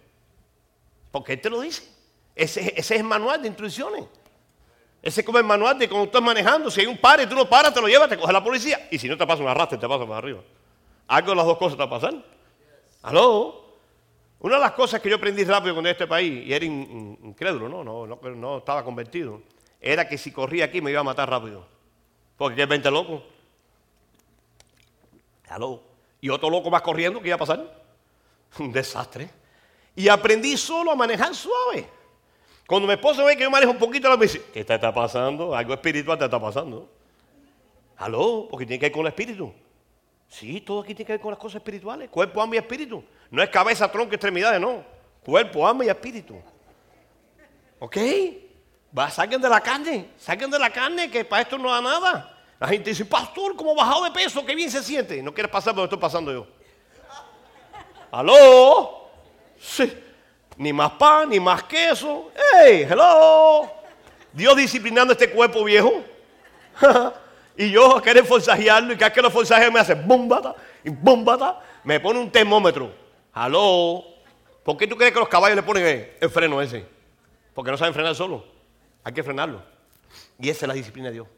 [SPEAKER 2] Porque Él te lo dice. Ese, es el manual de instrucciones. Ese es como el manual de cuando estás manejando. Si hay un par y tú no paras, te lo llevas, te coge la policía. Y si no te pasa un arrastre, te pasa para arriba. Algo de las dos cosas te va a pasar. ¿Aló? Una de las cosas que yo aprendí rápido con este país, y era incrédulo, ¿no? No, no, no estaba convertido, era que si corría aquí me iba a matar rápido. Porque es 20 loco. ¿Aló? Y otro loco más corriendo, ¿qué iba a pasar? Un desastre. Y aprendí solo a manejar suave. Cuando mi esposa ve que yo manejo un poquito, me dice, ¿qué te está pasando? Algo espiritual te está pasando. ¿Aló? Porque tiene que ver con el espíritu. Sí, todo aquí tiene que ver con las cosas espirituales. Cuerpo, alma y espíritu. No es cabeza, tronco, extremidades, no. Cuerpo, alma y espíritu. ¿Ok? Va, saquen de la carne. Saquen de la carne que para esto no da nada. La gente dice, pastor, como bajado de peso, qué bien se siente. No quieres pasar por donde estoy pasando yo. ¿Aló? Sí. Ni más pan, ni más queso. ¡Hey! ¡Hello! Dios disciplinando este cuerpo viejo. y yo querer forzajearlo y cada vez que lo forzajeo me hace bombata y bombata. Me pone un termómetro. ¡Hello! ¿Por qué tú crees que los caballos le ponen el, freno ese? Porque no saben frenar solo. Hay que frenarlo. Y esa es la disciplina de Dios.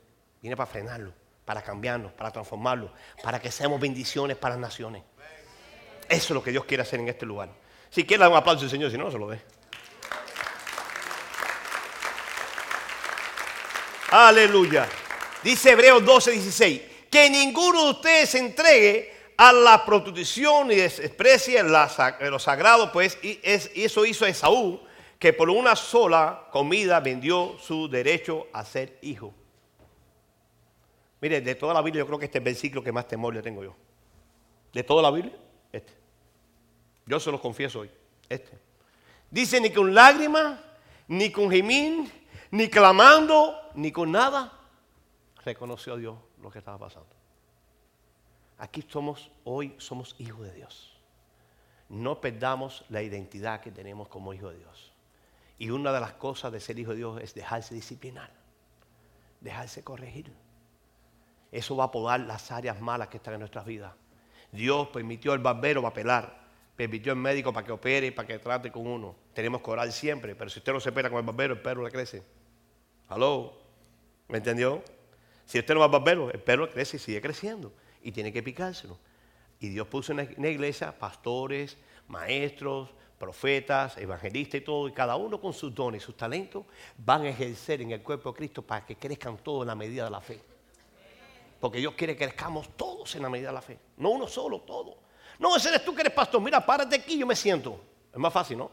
[SPEAKER 2] Viene para frenarlo, para cambiarlo, para transformarlo, para que seamos bendiciones para las naciones. Eso es lo que Dios quiere hacer en este lugar. Si quiere, dar un aplauso al Señor, si no, no se lo dé. Aleluya. Dice Hebreos 12, 16. Que ninguno de ustedes se entregue a la prostitución y desprecie lo sagrado, pues y, eso hizo Esaú, que por una sola comida vendió su derecho a ser hijo. Mire, de toda la Biblia yo creo que este es el versículo que más temor le tengo yo. De toda la Biblia, este. Yo se los confieso hoy, este. Dice ni con lágrimas, ni con gemín, ni clamando, ni con nada, reconoció a Dios lo que estaba pasando. Aquí somos, hoy somos hijos de Dios. No perdamos la identidad que tenemos como hijos de Dios. Y una de las cosas de ser hijo de Dios es dejarse disciplinar, dejarse corregir. Eso va a podar las áreas malas que están en nuestras vidas. Dios permitió al barbero para pelar, permitió al médico para que opere para que trate con uno. Tenemos que orar siempre, pero si usted no se pela con el barbero, el perro le crece. ¿Aló? ¿Me entendió? Si usted no va al barbero, el perro crece y sigue creciendo y tiene que picárselo. Y Dios puso en la iglesia pastores, maestros, profetas, evangelistas y todo, y cada uno con sus dones, sus talentos, van a ejercer en el cuerpo de Cristo para que crezcan todos en la medida de la fe. Porque Dios quiere que crezcamos todos en la medida de la fe. No uno solo, todo. No, ese eres tú que eres pastor. Mira, párate aquí, yo me siento. Es más fácil, ¿no?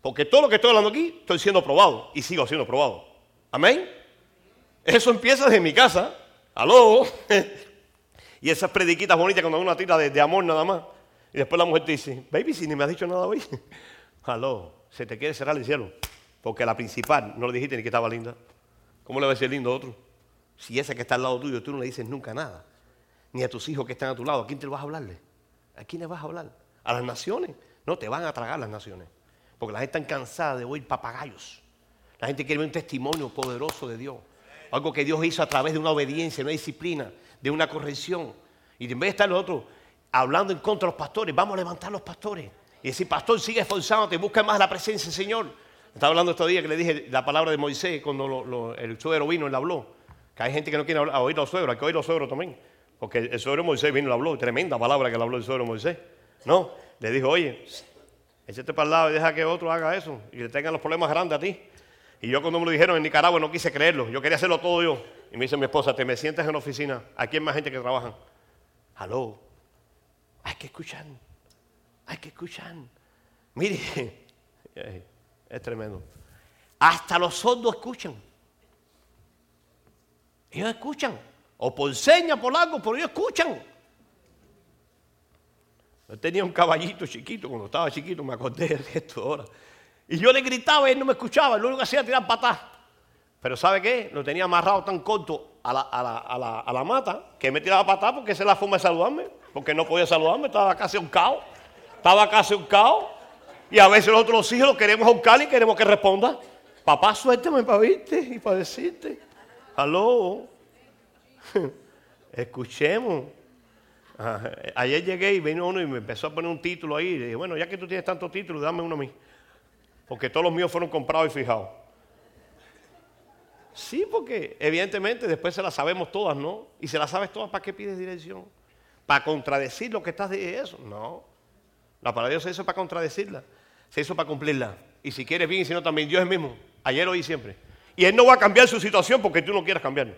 [SPEAKER 2] Porque todo lo que estoy hablando aquí, estoy siendo probado y sigo siendo probado. Amén. Eso empieza desde mi casa. Aló. y esas prediquitas bonitas cuando uno tira de, amor nada más. Y después la mujer te dice, baby, si ni me has dicho nada hoy. Aló, se te quiere cerrar el cielo. Porque la principal no le dijiste ni que estaba linda. ¿Cómo le va a decir lindo a otro? Si esa que está al lado tuyo, tú no le dices nunca nada. Ni a tus hijos que están a tu lado. ¿A quién te vas a hablarle? ¿A quién le vas a hablar? ¿A las naciones? No, te van a tragar las naciones. Porque la gente está cansada de oír papagayos. La gente quiere ver un testimonio poderoso de Dios. Algo que Dios hizo a través de una obediencia, una disciplina, de una corrección. Y en vez de estar nosotros hablando en contra de los pastores, vamos a levantar a los pastores. Y decir, pastor, sigue esforzándote, busca más la presencia del Señor. Estaba hablando estos días que le dije la palabra de Moisés cuando el suegro vino y le habló. Que hay gente que no quiere oír los suegros, hay que oír los suegros también. Porque el suegro Moisés vino y le habló, tremenda palabra que le habló el suegro Moisés. No, le dijo, oye, échate para el lado y deja que otro haga eso y le tengan los problemas grandes a ti. Y yo cuando me lo dijeron en Nicaragua no quise creerlo, yo quería hacerlo todo yo. Y me dice mi esposa, te me sientas en la oficina, aquí hay más gente que trabaja. Aló, hay que escuchar, hay que escuchar. Mire, es tremendo. Hasta los sordos escuchan. Ellos escuchan. O por señas, por algo, pero ellos escuchan. Yo tenía un caballito chiquito, cuando estaba chiquito me acordé de esto ahora. Y yo le gritaba y él no me escuchaba, lo único que hacía era tirar patas. Pero ¿sabe qué? Lo tenía amarrado tan corto a la, mata que me tiraba patas porque esa es la forma de saludarme. Porque no podía saludarme, estaba casi un caos. Estaba casi un caos. Y a veces nosotros los hijos lo queremos buscar y queremos que responda. Papá, suéltame para verte y para decirte. Aló. Escuchemos. Ayer llegué y vino uno y me empezó a poner un título ahí. Y dije, bueno, ya que tú tienes tantos títulos, dame uno a mí. Porque todos los míos fueron comprados y fijados. Sí, porque evidentemente después se las sabemos todas, ¿no? Y se las sabes todas, ¿para qué pides dirección? ¿Para contradecir lo que estás de eso? No. La palabra de Dios se hizo para contradecirla. Se hizo para cumplirla. Y si quieres bien, y si no también, Dios es mismo. Ayer, hoy y siempre. Y Él no va a cambiar su situación porque tú no quieras cambiarlo.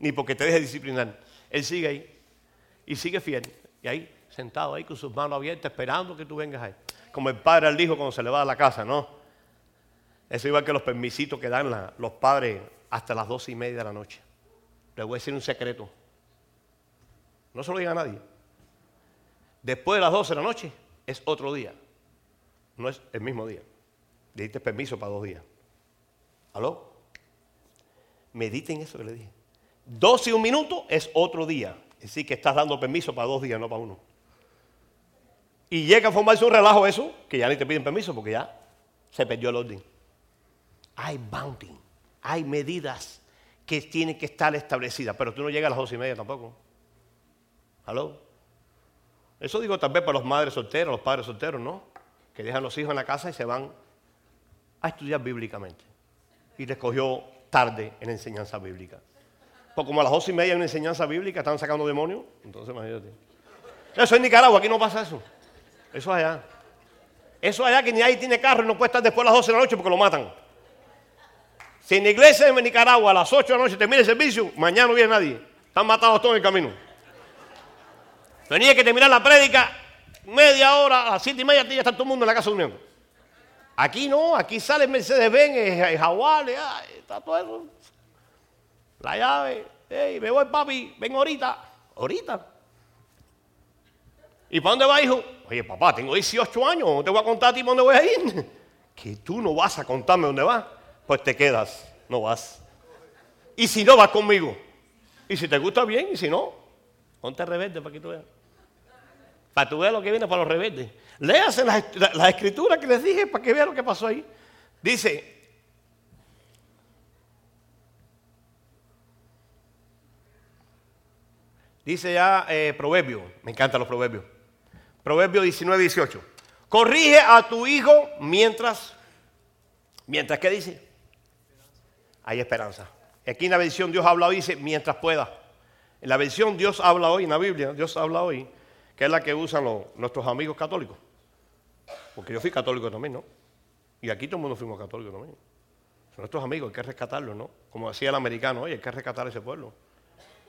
[SPEAKER 2] Ni porque te dejes disciplinar. Él sigue ahí. Y sigue fiel. Y ahí, sentado ahí con sus manos abiertas, esperando que tú vengas ahí como el padre al hijo cuando se le va a la casa, ¿no? Eso igual que los permisitos que dan los padres hasta las doce y media de la noche. Les voy a decir un secreto. No se lo diga a nadie. Después de las doce de la noche es otro día. No es el mismo día. Le diste permiso para dos días. ¿Aló? Mediten eso que le dije. Doce y un minuto es otro día. Decir, que estás dando permiso para dos días, no para uno. Y llega a formarse un relajo eso, que ya ni te piden permiso porque ya se perdió el orden. Hay bounty, hay medidas que tienen que estar establecidas, pero tú no llegas a las dos y media tampoco. ¿Aló? Eso digo tal vez para los madres solteros, los padres solteros, ¿no? Que dejan los hijos en la casa y se van a estudiar bíblicamente. Y les cogió tarde en enseñanza bíblica. Pues como a las dos y media en enseñanza bíblica están sacando demonios, entonces imagínate. Eso es Nicaragua, aquí no pasa eso. Eso allá. Eso allá que ni ahí tiene carro y no puede estar después a las 12 de la noche porque lo matan. Si en la iglesia de Nicaragua a las 8 de la noche termina el servicio, mañana no viene nadie. Están matados todos en el camino. Tenía que terminar la prédica media hora, a las 7 y media ya está todo el mundo en la casa durmiendo. Aquí no, aquí sale Mercedes-Benz, el Jaguar, está todo eso. La llave, hey, me voy papi, ven ahorita. Ahorita. ¿Y para dónde va, hijo? Oye, papá, tengo 18 años, no te voy a contar a ti para dónde voy a ir. Que tú no vas a contarme dónde vas, pues te quedas, no vas. Y si no, vas conmigo. Y si te gusta bien, y si no, ponte rebelde para que tú veas. Para que tú veas lo que viene para los rebeldes. Léase las la, escrituras que les dije para que vean lo que pasó ahí. Dice, Dice ya eh, Proverbio, me encantan los proverbios. Proverbio 19, 18. Corrige a tu hijo mientras, mientras, ¿qué dice? Hay esperanza. Aquí en la versión Dios habla hoy, dice, mientras pueda. En la versión Dios habla hoy, en la Biblia, Dios habla hoy, que es la que usan nuestros amigos católicos. Porque yo fui católico también, ¿no? Y aquí todo el mundo fuimos católicos también. Son nuestros amigos, hay que rescatarlos, ¿no? Como decía el americano, oye, hay que rescatar a ese pueblo.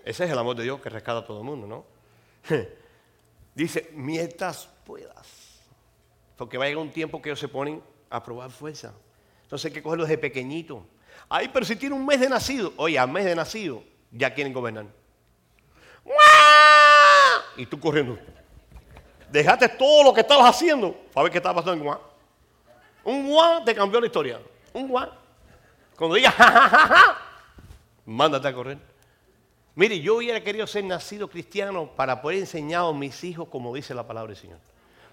[SPEAKER 2] Ese es el amor de Dios que rescata a todo el mundo, ¿no? Dice, mientras puedas. Porque va a llegar un tiempo que ellos se ponen a probar fuerza. Entonces hay que cogerlos de pequeñito. Ay, pero si tiene un mes de nacido. Oye, al mes de nacido ya quieren gobernar. Y tú corriendo. Dejaste todo lo que estabas haciendo para ver qué estaba pasando en Guá. Un Guá te cambió la historia. Un Guá. Cuando digas, ja, mándate a correr. Mire, yo hubiera querido ser nacido cristiano para poder enseñar a mis hijos como dice la palabra del Señor.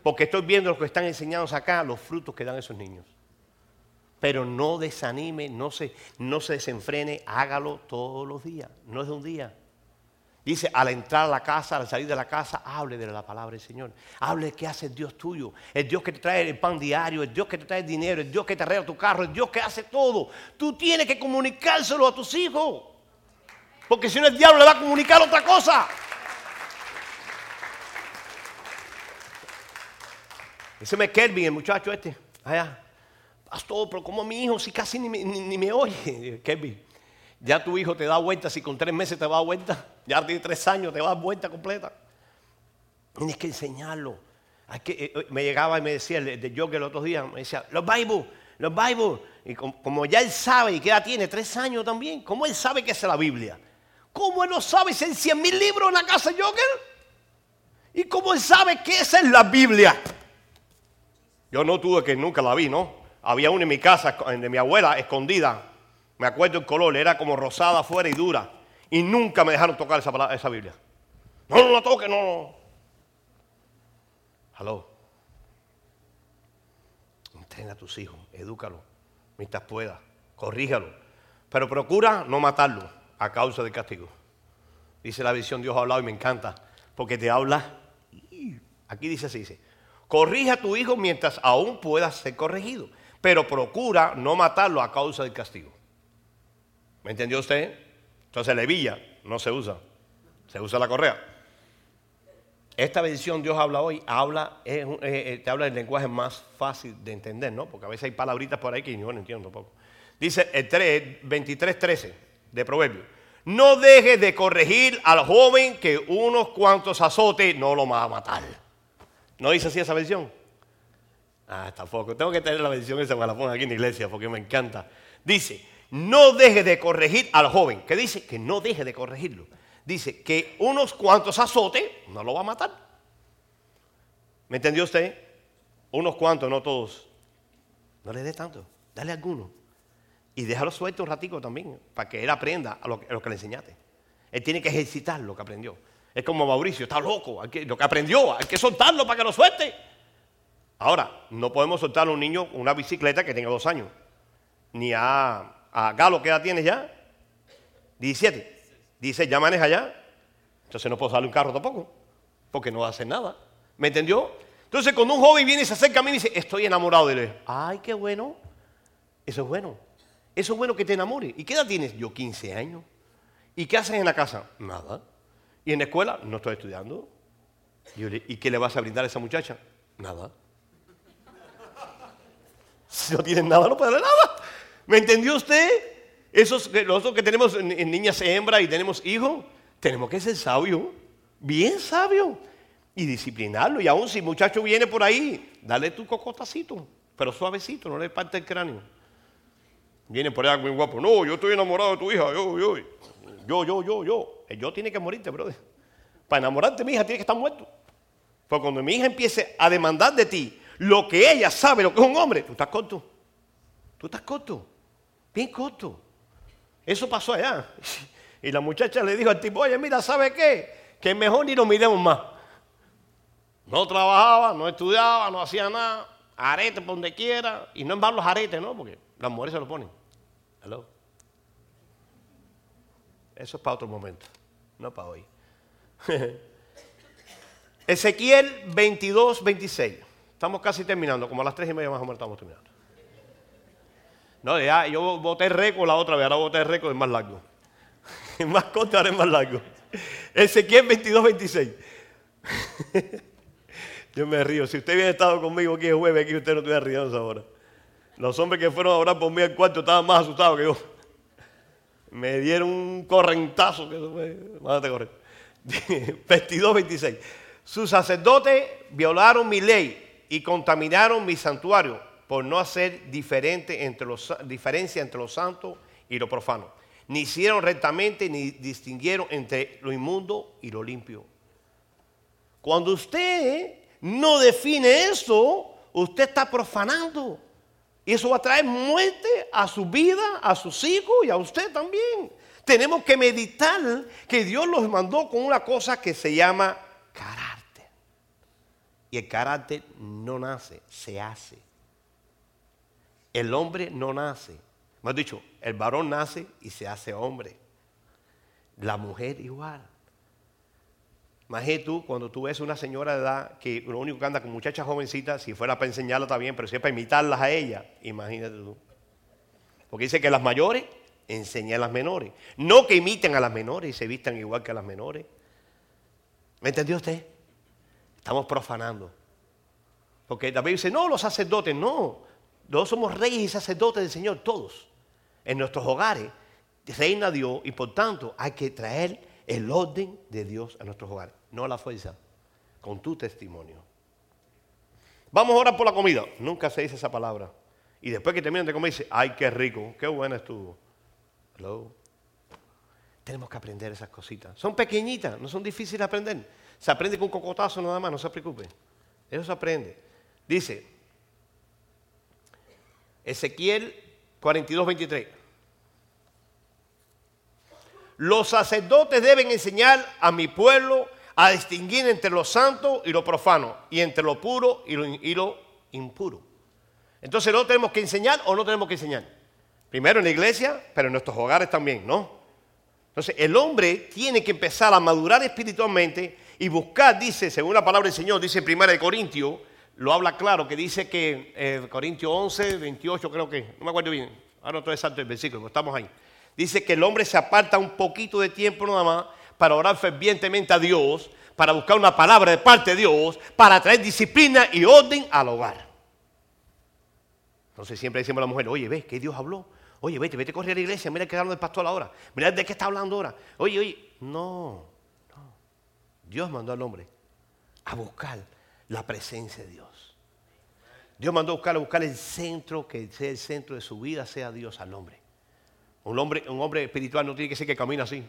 [SPEAKER 2] Porque estoy viendo los que están enseñados acá, los frutos que dan esos niños. Pero no desanime, no se, no se desenfrene, hágalo todos los días, no es de un día. Dice, al entrar a la casa, al salir de la casa, hable de la palabra del Señor. Hable de qué hace el Dios tuyo. El Dios que te trae el pan diario, el Dios que te trae el dinero, el Dios que te arregla tu carro, el Dios que hace todo. Tú tienes que comunicárselo a tus hijos. Porque si no el diablo le va a comunicar otra cosa. Ese me Kelvin, el muchacho este, allá. Pastor, pero como mi hijo si casi ni, me oye? Kelvin, ya tu hijo te da vuelta, si con tres meses te va a vuelta, ya tiene tres años, te va a vuelta completa. Tienes que enseñarlo. eh, me llegaba y me decía, el de yo que el otro día, me decía, los Bible, los Bible. Y como, ya él sabe, y que ya tiene tres años también, ¿cómo él sabe que es la Biblia? ¿Cómo él no sabe si hay 100 mil libros en la casa de Joker? ¿Y cómo él sabe qué es la Biblia? Yo no tuve que nunca la vi, ¿no? Había una en mi casa, de mi abuela, escondida. Me acuerdo el color, era como rosada afuera y dura. Y nunca me dejaron tocar esa, esa Biblia. No, no la toque, no, no. Hello. Entrena a tus hijos, edúcalo mientras pueda, corríjalo. Pero procura no matarlo a causa del castigo. Dice la visión, Dios ha hablado y me encanta, porque te habla. Aquí dice así, dice, corrige a tu hijo mientras aún pueda ser corregido, pero procura no matarlo a causa del castigo. ¿Me entendió usted? Entonces levilla no se usa, se usa la correa. Esta versión Dios habla hoy, habla, te habla el lenguaje más fácil de entender, ¿no? Porque a veces hay palabritas por ahí que yo no entiendo tampoco. Dice el 3, 23, 13 de Proverbios. No dejes de corregir al joven que unos cuantos azotes no lo va a matar. ¿No dice así esa versión? Ah, tampoco. Tengo que tener la versión esa, me la pongo aquí en la iglesia porque me encanta. Dice, no deje de corregir al joven. ¿Qué dice? Que no deje de corregirlo. Dice que unos cuantos azotes no lo va a matar. ¿Me entendió usted? Unos cuantos, no todos. No le dé tanto, dale alguno. Y déjalo suelto un ratico también, para que él aprenda a lo, que le enseñaste. Él tiene que ejercitar lo que aprendió. Es como Mauricio, está loco, lo que aprendió, hay que soltarlo para que lo suelte. Ahora, no podemos soltar a un niño una bicicleta que tenga dos años. Ni a, a Galo, ¿qué edad tienes ya? 17. Dice, ¿ya maneja ya? Entonces no puedo darle un carro tampoco, porque no va a hacer nada. ¿Me entendió? Entonces cuando un joven viene y se acerca a mí y dice, estoy enamorado de él. Ay, qué bueno. Eso es bueno. Eso es bueno que te enamores. ¿Y qué edad tienes? Yo 15 años. ¿Y qué haces en la casa? Nada. ¿Y en la escuela? No estoy estudiando. Y, yo le- ¿Y qué le vas a brindar a esa muchacha? Nada. Si no tienen nada, no puede darle nada. ¿Me entendió usted? Esos, nosotros que tenemos en- en niñas hembras y tenemos hijos, tenemos que ser sabios, bien sabios, y disciplinarlo. Y aún si el muchacho viene por ahí, dale tu cocotacito, pero suavecito, no le parte el cráneo. Viene por allá muy guapo. No, yo estoy enamorado de tu hija. Yo, yo, yo, yo, yo, yo. El yo tiene que morirte, brother. Para enamorarte, mi hija tiene que estar muerto. Porque cuando mi hija empiece a demandar de ti lo que ella sabe, lo que es un hombre, tú estás corto. Tú estás corto. Bien corto. Eso pasó allá. Y la muchacha le dijo al tipo, oye, mira, ¿sabe qué? Que mejor ni nos miremos más. No trabajaba, no estudiaba, no hacía nada. Arete por donde quiera. Y no en van los aretes, ¿no? Porque las mujeres se lo ponen. Hello. Eso es para otro momento, no para hoy. Ezequiel 22, 26. Estamos casi terminando, como a las tres y media más o menos estamos terminando. No, ya, yo boté récord la otra vez, ahora boté récord es más largo. Es más corto, ahora es más largo. Ezequiel 22, 26. Yo me río. Si usted hubiera estado conmigo aquí el jueves, aquí usted no estuviera riendo ahora. Los hombres que fueron a orar por mí al cuarto estaban más asustados que yo. Me dieron un correntazo que eso fue. Mándate a correr. 22, 26. Sus sacerdotes violaron mi ley y contaminaron mi santuario por no hacer diferente entre los, diferencia entre lo santo y lo profano. Ni hicieron rectamente ni distinguieron entre lo inmundo y lo limpio. Cuando usted no define eso, usted está profanando. Y eso va a traer muerte a su vida, a sus hijos y a usted también. Tenemos que meditar que Dios los mandó con una cosa que se llama carácter. Y el carácter no nace, se hace. El hombre no nace. Más dicho, el varón nace y se hace hombre. La mujer igual. Imagínate tú, cuando tú ves una señora de edad que lo único que anda con muchachas jovencitas, si fuera para enseñarla está bien, pero si es para imitarlas a ellas, imagínate tú. Porque dice que las mayores enseñan a las menores. No que imiten a las menores y se vistan igual que a las menores. ¿Me entendió usted? Estamos profanando. Porque David dice, no, los sacerdotes, no. Todos somos reyes y sacerdotes del Señor, todos. En nuestros hogares reina Dios y por tanto hay que traer el orden de Dios a nuestros hogares, no la fuerza, con tu testimonio. Vamos a orar por la comida. Nunca se dice esa palabra. Y después que terminan de comer, dice, ay, qué rico, qué buena estuvo. Hello. Tenemos que aprender esas cositas. Son pequeñitas, no son difíciles de aprender. Se aprende con cocotazo nada más, no se preocupen. Eso se aprende. Dice, Ezequiel 42, 23. Los sacerdotes deben enseñar a mi pueblo a distinguir entre lo santo y lo profano, y entre lo puro y lo, impuro. Entonces, ¿no tenemos que enseñar o no tenemos que enseñar? Primero en la iglesia, pero en nuestros hogares también, ¿no? Entonces, el hombre tiene que empezar a madurar espiritualmente y buscar, dice, según la palabra del Señor, dice en 1 Corintios, lo habla claro, que dice que eh, Corintios 11, 28 creo que, no me acuerdo bien, ahora no estoy exacto el versículo, estamos ahí. Dice que el hombre se aparta un poquito de tiempo nada más para orar fervientemente a Dios, para buscar una palabra de parte de Dios, para traer disciplina y orden al hogar. Entonces siempre decimos a la mujer, oye, ves que Dios habló. Oye, vete, vete a correr a la iglesia, mira que hablando del pastor ahora. Mira de qué está hablando ahora. Oye, oye, no, no. Dios mandó al hombre a buscar la presencia de Dios. Dios mandó a buscar, a buscar el centro, que sea el centro de su vida, sea Dios al hombre. Un hombre, un hombre espiritual no tiene que ser que camina así.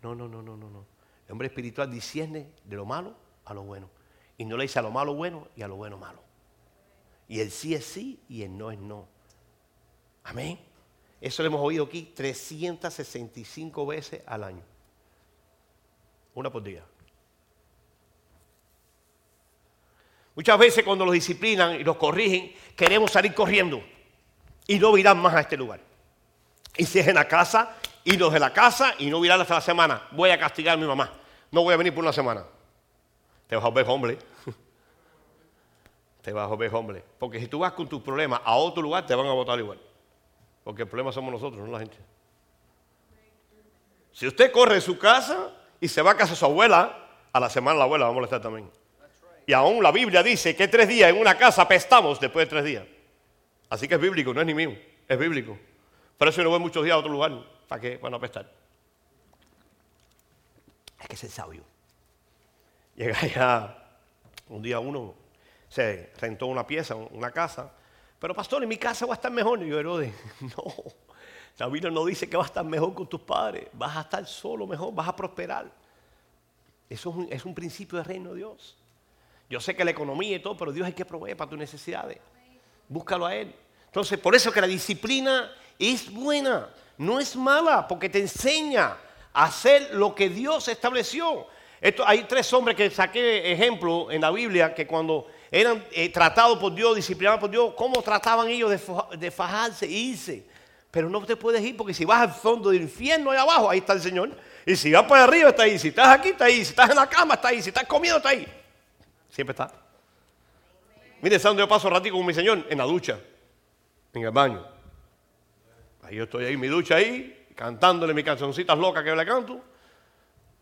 [SPEAKER 2] No, no, no, no, no, no. El hombre espiritual discierne de lo malo a lo bueno. Y no le dice a lo malo bueno y a lo bueno malo. Y el sí es sí y el no es no. Amén. Eso lo hemos oído aquí 365 veces al año. Una por día. Muchas veces cuando los disciplinan y los corrigen, queremos salir corriendo y no virar más a este lugar. Y si es en la casa, irnos de la casa y no virar hasta la semana. Voy a castigar a mi mamá. No voy a venir por una semana. Te vas a ver hombre. Te vas a ver hombre. Porque si tú vas con tus problemas a otro lugar, te van a votar igual. Porque el problema somos nosotros, no la gente. Si usted corre de su casa y se va a casa de su abuela, a la semana la abuela va a molestar también. Y aún la Biblia dice que tres días en una casa apestamos después de tres días. Así que es bíblico, no es ni mío, es bíblico. Por eso yo no voy muchos días a otro lugar, para que van a apestar. Hay que ser sabio. Llega ya un día uno, se rentó una pieza, una casa. Pero pastor, en mi casa va a estar mejor. Y yo, Herodes, no. La Biblia no dice que vas a estar mejor con tus padres. Vas a estar solo mejor, vas a prosperar. Eso es un, es un principio del reino de Dios. Yo sé que la economía y todo, pero Dios hay que proveer para tus necesidades. Búscalo a Él. Entonces, por eso que la disciplina es buena, no es mala, porque te enseña a hacer lo que Dios estableció. Esto, hay tres hombres que saqué ejemplo en la Biblia que cuando eran eh, tratados por Dios, disciplinados por Dios, cómo trataban ellos de, fajarse e irse. Pero no te puedes ir porque si vas al fondo del infierno ahí abajo, ahí está el Señor. Y si vas para arriba, está ahí. Si estás aquí, está ahí. Si estás en la cama, está ahí. Si estás comiendo, está ahí. Siempre está. Mire, ¿sabes dónde yo paso ratito con mi Señor? En la ducha. En el baño. Yo estoy ahí, mi ducha ahí, cantándole mis cancioncitas locas que yo le canto.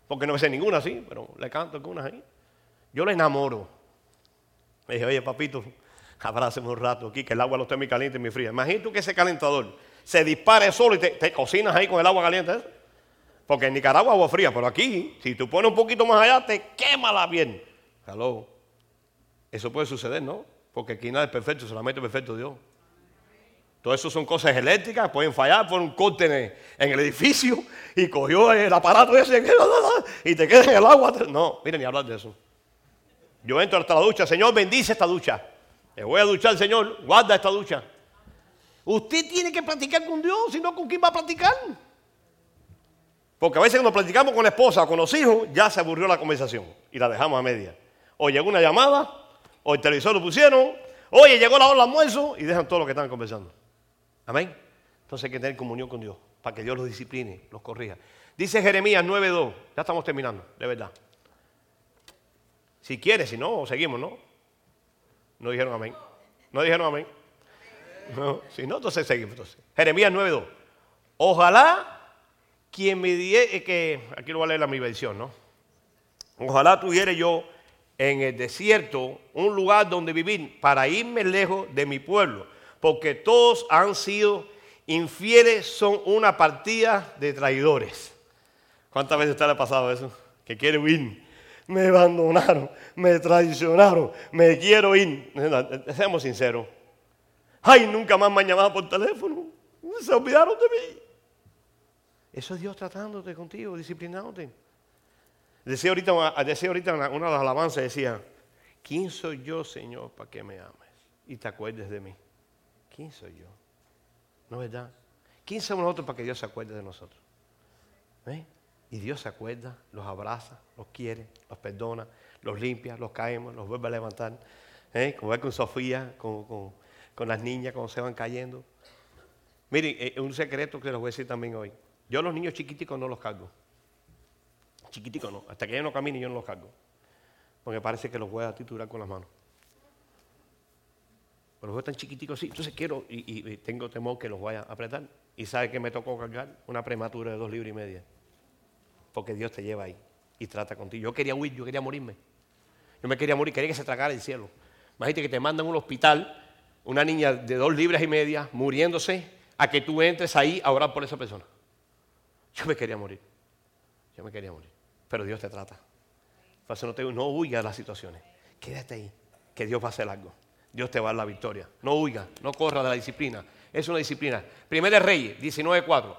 [SPEAKER 2] Porque no me sé ninguna así, pero le canto algunas ahí. Yo le enamoro. Me dije, oye, papito, abrázame un rato aquí, que el agua no esté muy caliente y muy fría. Imagínate tú que ese calentador se dispare solo y te, cocinas ahí con el agua caliente. ¿eh? Porque en Nicaragua agua fría, pero aquí, si tú pones un poquito más allá, te quema la bien. Hello. Eso puede suceder, ¿no? Porque aquí nada es perfecto, solamente perfecto Dios. Eso son cosas eléctricas, pueden fallar por un corte en, el edificio y cogió el aparato ese y te queda en el agua. No, miren, ni hablar de eso. Yo entro hasta la ducha, Señor, bendice esta ducha. Le voy a duchar, Señor, guarda esta ducha. Usted tiene que platicar con Dios, si no, ¿con quién va a platicar? Porque a veces cuando platicamos con la esposa o con los hijos, ya se aburrió la conversación y la dejamos a media. O llegó una llamada, o el televisor lo pusieron, oye, llegó la hora del almuerzo y dejan todo lo que están conversando. Amén. Entonces hay que tener comunión con Dios para que Dios los discipline, los corrija. Dice Jeremías 9.2, ya estamos terminando, de verdad. Si quiere, si no, seguimos, ¿no? No dijeron amén. No dijeron amén. Si no, entonces seguimos. Entonces. Jeremías 9.2. Ojalá quien me eh, que aquí lo voy a leer la mi versión, ¿no? Ojalá tuviera yo en el desierto un lugar donde vivir para irme lejos de mi pueblo, porque todos han sido infieles, son una partida de traidores. ¿Cuántas veces te ha pasado eso? Que quiere huir. Me abandonaron, me traicionaron, me quiero ir. Seamos sinceros. Ay, nunca más me han llamado por teléfono. Se olvidaron de mí. Eso es Dios tratándote contigo, disciplinándote. Decía ahorita, ahorita una, de las alabanzas, decía, ¿quién soy yo, Señor, para que me ames y te acuerdes de mí? ¿Quién soy yo? ¿No es verdad? ¿Quién somos nosotros para que Dios se acuerde de nosotros? ¿Eh? Y Dios se acuerda, los abraza, los quiere, los perdona, los limpia, los caemos, los vuelve a levantar. ¿Eh? Como ve con Sofía, con las niñas cuando se van cayendo. Miren, es eh, un secreto que les voy a decir también hoy. Yo los niños chiquiticos no los cargo. Chiquiticos no. Hasta que ellos no caminen yo no los cargo. Porque parece que los voy a titular con las manos. Pero los veo tan chiquiticos así. Entonces quiero y, tengo temor que los vaya a apretar. Y sabe que me tocó cargar una prematura de dos libras y media. Porque Dios te lleva ahí y trata contigo. Yo quería huir, yo quería morirme. Yo me quería morir, quería que se tragara el cielo. Imagínate que te mandan a un hospital una niña de dos libras y media muriéndose a que tú entres ahí a orar por esa persona. Yo me quería morir. Yo me quería morir. Pero Dios te trata. No, te, no huyas de las situaciones. Quédate ahí, que Dios va a hacer algo. Dios te va a dar la victoria. No huya, no corra de la disciplina. Es una disciplina. Primera Reyes, 19.4.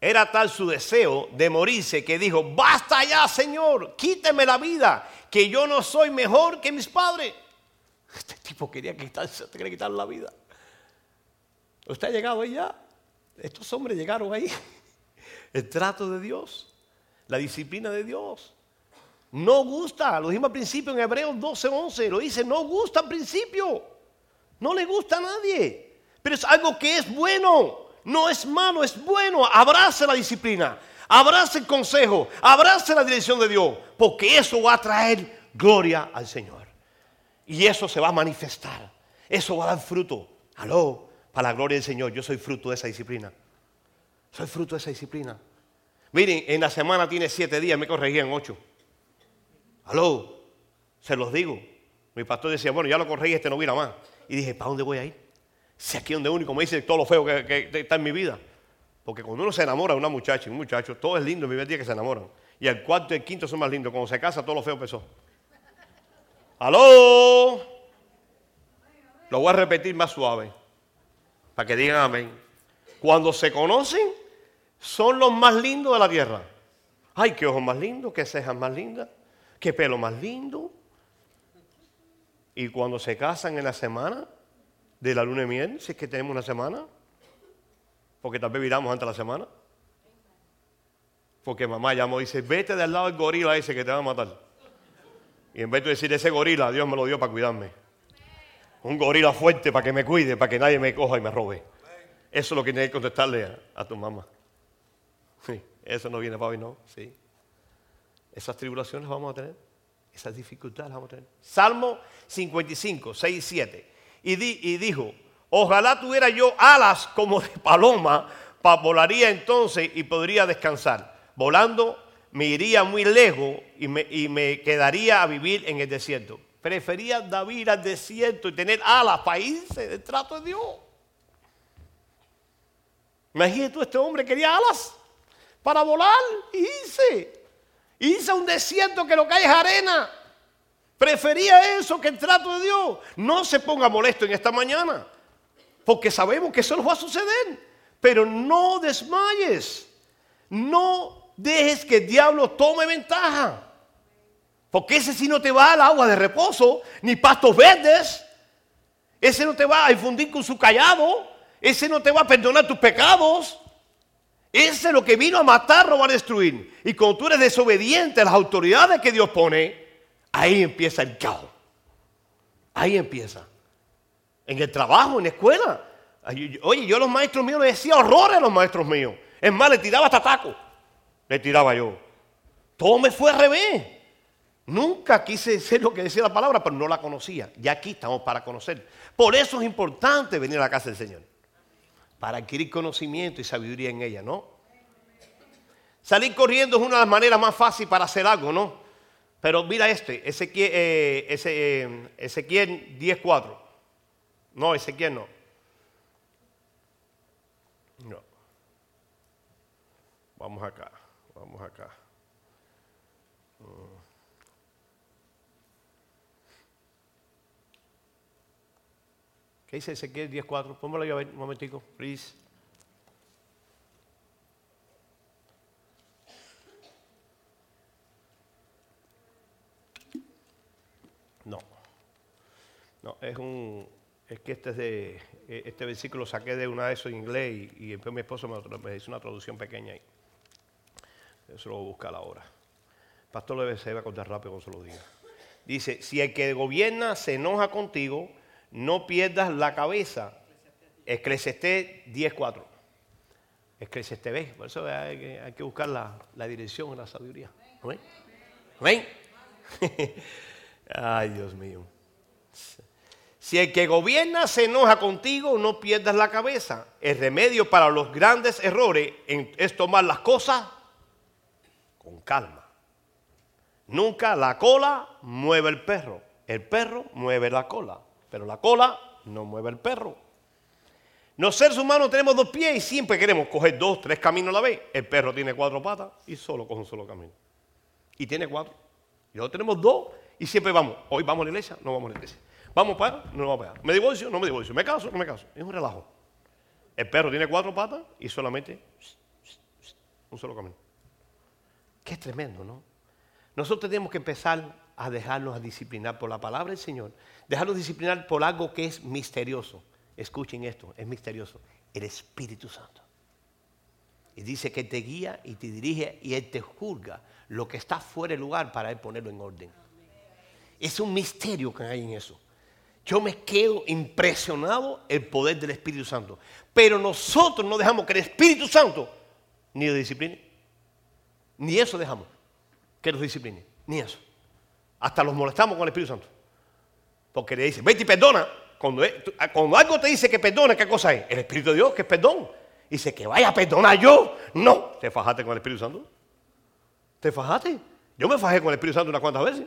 [SPEAKER 2] Era tal su deseo de morirse que dijo, basta ya, Señor, quíteme la vida, que yo no soy mejor que mis padres. Este tipo quería quitarse, quería quitar la vida. ¿Usted ha llegado ahí ya? Estos hombres llegaron ahí. El trato de Dios, la disciplina de Dios. No gusta, lo dijimos al principio en Hebreos 12:11, lo dice, no gusta al principio. No le gusta a nadie. Pero es algo que es bueno. No es malo, es bueno. Abrace la disciplina. Abrace el consejo. Abrace la dirección de Dios. Porque eso va a traer gloria al Señor. Y eso se va a manifestar. Eso va a dar fruto. Aló, para la gloria del Señor. Yo soy fruto de esa disciplina. Soy fruto de esa disciplina. Miren, en la semana tiene siete días, me corregían ocho. Aló, se los digo. Mi pastor decía, bueno, ya lo corregí, este no viene más. Y dije, ¿para dónde voy a ir? Si aquí donde único me dice todo lo feo que, que está en mi vida. Porque cuando uno se enamora de una muchacha y un muchacho, todo es lindo el primer día que se enamoran. Y el cuarto y el quinto son más lindos. Cuando se casa, todo lo feo empezó. ¡Aló! Lo voy a repetir más suave. Para que digan amén. Cuando se conocen, son los más lindos de la tierra. Ay, qué ojos más lindos, qué cejas más lindas, qué pelo más lindo. Y cuando se casan en la semana de la luna de miel, si es que tenemos una semana, porque tal vez viramos antes de la semana. Porque mamá llamó y dice, vete del lado del gorila ese que te va a matar. Y en vez de decir, ese gorila, Dios me lo dio para cuidarme. Un gorila fuerte para que me cuide, para que nadie me coja y me robe. Eso es lo que tienes que contestarle a, tu mamá. Sí, eso no viene para hoy, ¿no? Sí. Esas tribulaciones vamos a tener. Esas dificultades vamos a tener. Salmo 55, 6 y 7. Y, dijo, Ojalá tuviera yo alas como de paloma, volaría entonces y podría descansar. Volando me iría muy lejos y me, quedaría a vivir en el desierto. Prefería David al desierto y tener alas para irse del trato de Dios. Imagínate tú, este hombre quería alas para volar y irse. Irse a un desierto que lo que hay es arena. Prefería eso que el trato de Dios. No se ponga molesto en esta mañana porque sabemos que eso nos va a suceder. Pero no desmayes, no dejes que el diablo tome ventaja. Porque ese sí no te va al agua de reposo, ni pastos verdes. Ese no te va a infundir con su callado. Ese no te va a perdonar tus pecados. Ese es lo que vino a matar, robar, destruir. Y cuando tú eres desobediente a las autoridades que Dios pone, ahí empieza el caos. Ahí empieza en el trabajo, en la escuela. Oye, yo a los maestros míos les decía horrores a los maestros míos. Es más, le tiraba hasta taco. Le tiraba yo. Todo me fue al revés. Nunca quise ser lo que decía la palabra, pero no la conocía. Y aquí estamos para conocer. Por eso es importante venir a la casa del Señor. Para adquirir conocimiento y sabiduría en ella, ¿no? Salir corriendo es una de las maneras más fáciles para hacer algo, ¿no? Pero mira este, Ezequiel, eh, ese, eh, Ezequiel 10.4. No, Ezequiel no. No. Vamos acá, vamos acá. ¿Qué dice Ezequiel 10.4? Póngalo a ver un momentico, please. No. No, es un, es que este, de, e, este versículo saqué de una de esos en inglés y, después mi esposo me, hizo una traducción pequeña ahí. Eso lo voy a buscar ahora. Pastor debe, se va a contar rápido cuando se lo diga. Dice, si el que gobierna se enoja contigo, no pierdas la cabeza. Eclesiastés 10.4. Eclesiastés B. Por eso hay que, buscar la, la dirección la sabiduría. ¿Amén? ¿Amén? Ay, Dios mío. Si el que gobierna se enoja contigo, no pierdas la cabeza. El remedio para los grandes errores es tomar las cosas con calma. Nunca la cola mueve el perro. El perro mueve la cola, pero la cola no mueve el perro. Los seres humanos tenemos dos pies y siempre queremos coger dos, tres caminos a la vez. El perro tiene cuatro patas y solo coge un solo camino. Y tiene cuatro. Y nosotros tenemos dos y siempre vamos. Hoy vamos a la iglesia, no vamos a la iglesia. Vamos para, no vamos para. Me divorcio, no me divorcio. Me caso, no me caso. Es un relajo. El perro tiene cuatro patas y solamente un solo camino. Qué tremendo, ¿no? Nosotros tenemos que empezar a dejarnos a disciplinar por la palabra del Señor. Dejarnos disciplinar por algo que es misterioso. Escuchen esto, es misterioso. El Espíritu Santo. Y dice que te guía y te dirige y Él te juzga lo que está fuera de lugar para Él ponerlo en orden. Es un misterio que hay en eso. Yo me quedo impresionado el poder del Espíritu Santo. Pero nosotros no dejamos que el Espíritu Santo ni lo discipline. Ni eso dejamos que nos discipline. Ni eso. Hasta los molestamos con el Espíritu Santo. Porque le dice, vete y perdona. Cuando, cuando algo te dice que perdona, ¿qué cosa es? El Espíritu de Dios, que es perdón. Dice, que vaya a perdonar yo. No, ¿te fajaste con el Espíritu Santo? ¿Te fajaste? Yo me fajé con el Espíritu Santo unas cuantas veces.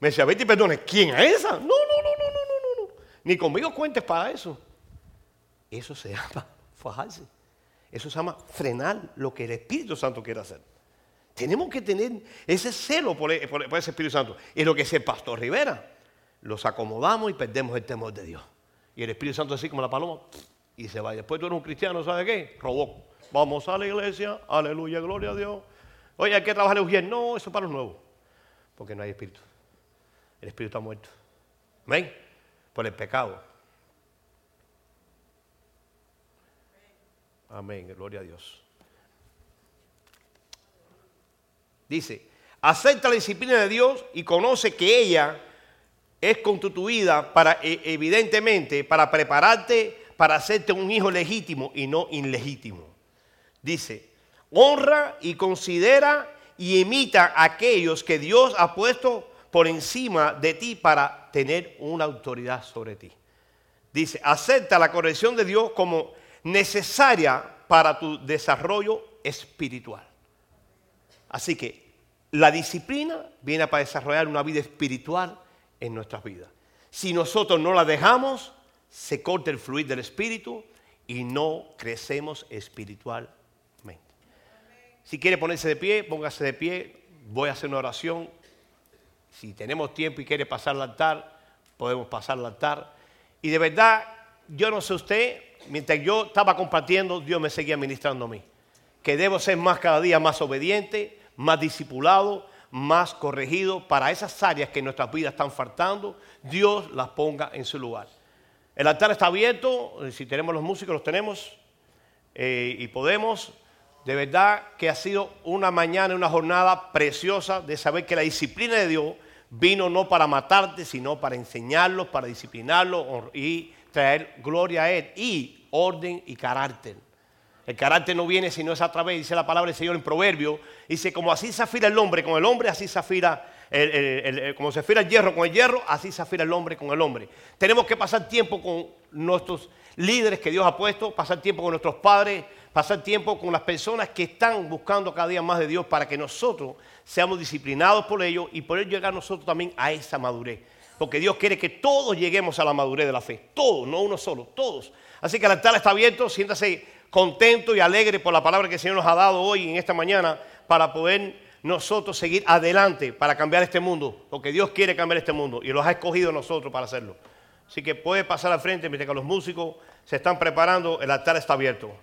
[SPEAKER 2] Me decía, vete y perdone. ¿Quién es esa? No, no, no, no, no, no, no. Ni conmigo cuentes para eso. Eso se llama fajarse. Eso se llama frenar lo que el Espíritu Santo quiere hacer. Tenemos que tener ese celo e, por, ese Espíritu Santo. Y es lo que dice el pastor Rivera. Los acomodamos y perdemos el temor de Dios. Y el Espíritu Santo así como la paloma y se va. Y después tú eres un cristiano, ¿sabe qué? Robó. Vamos a la iglesia, aleluya, gloria a Dios. Oye, hay que trabajar el bien. No, eso es para los nuevos. Porque no hay espíritu. El espíritu está muerto. ¿Ven? Por el pecado. Amén, gloria a Dios. Dice, acepta la disciplina de Dios y conoce que ella es constituida para, e, evidentemente, para prepararte para hacerte un hijo legítimo y no ilegítimo. Dice, honra y considera y imita a aquellos que Dios ha puesto por encima de ti para tener una autoridad sobre ti. Dice, acepta la corrección de Dios como necesaria para tu desarrollo espiritual. Así que la disciplina viene para desarrollar una vida espiritual en nuestras vidas. Si nosotros no la dejamos, se corta el fluir del espíritu y no crecemos espiritualmente. Si quiere ponerse de pie, póngase de pie. Voy a hacer una oración. Si tenemos tiempo y quiere pasar al altar, podemos pasar al altar. Y de verdad, yo no sé usted, mientras yo estaba compartiendo, Dios me seguía ministrando a mí. Que debo ser más cada día más obediente, más discipulado, más corregido para esas áreas que en nuestras vidas están faltando, Dios las ponga en su lugar. El altar está abierto, si tenemos los músicos, los tenemos eh, y podemos. De verdad que ha sido una mañana, una jornada preciosa de saber que la disciplina de Dios vino no para matarte, sino para enseñarlos, para disciplinarlos y traer gloria a Él y orden y carácter. El carácter no viene sino es a través, dice la palabra del Señor en Proverbio, dice como así se afila el hombre con el hombre, así se afila, como se afila el hierro con el hierro, así se afila el hombre con el hombre. Tenemos que pasar tiempo con nuestros líderes que Dios ha puesto, pasar tiempo con nuestros padres, pasar tiempo con las personas que están buscando cada día más de Dios para que nosotros seamos disciplinados por ellos y poder llegar nosotros también a esa madurez. Porque Dios quiere que todos lleguemos a la madurez de la fe. Todos, no uno solo, todos. Así que el altar está abierto, siéntase contento y alegre por la palabra que el Señor nos ha dado hoy en esta mañana para poder nosotros seguir adelante para cambiar este mundo, porque Dios quiere cambiar este mundo y los ha escogido nosotros para hacerlo. Así que puede pasar al frente mientras que los músicos se están preparando, el altar está abierto.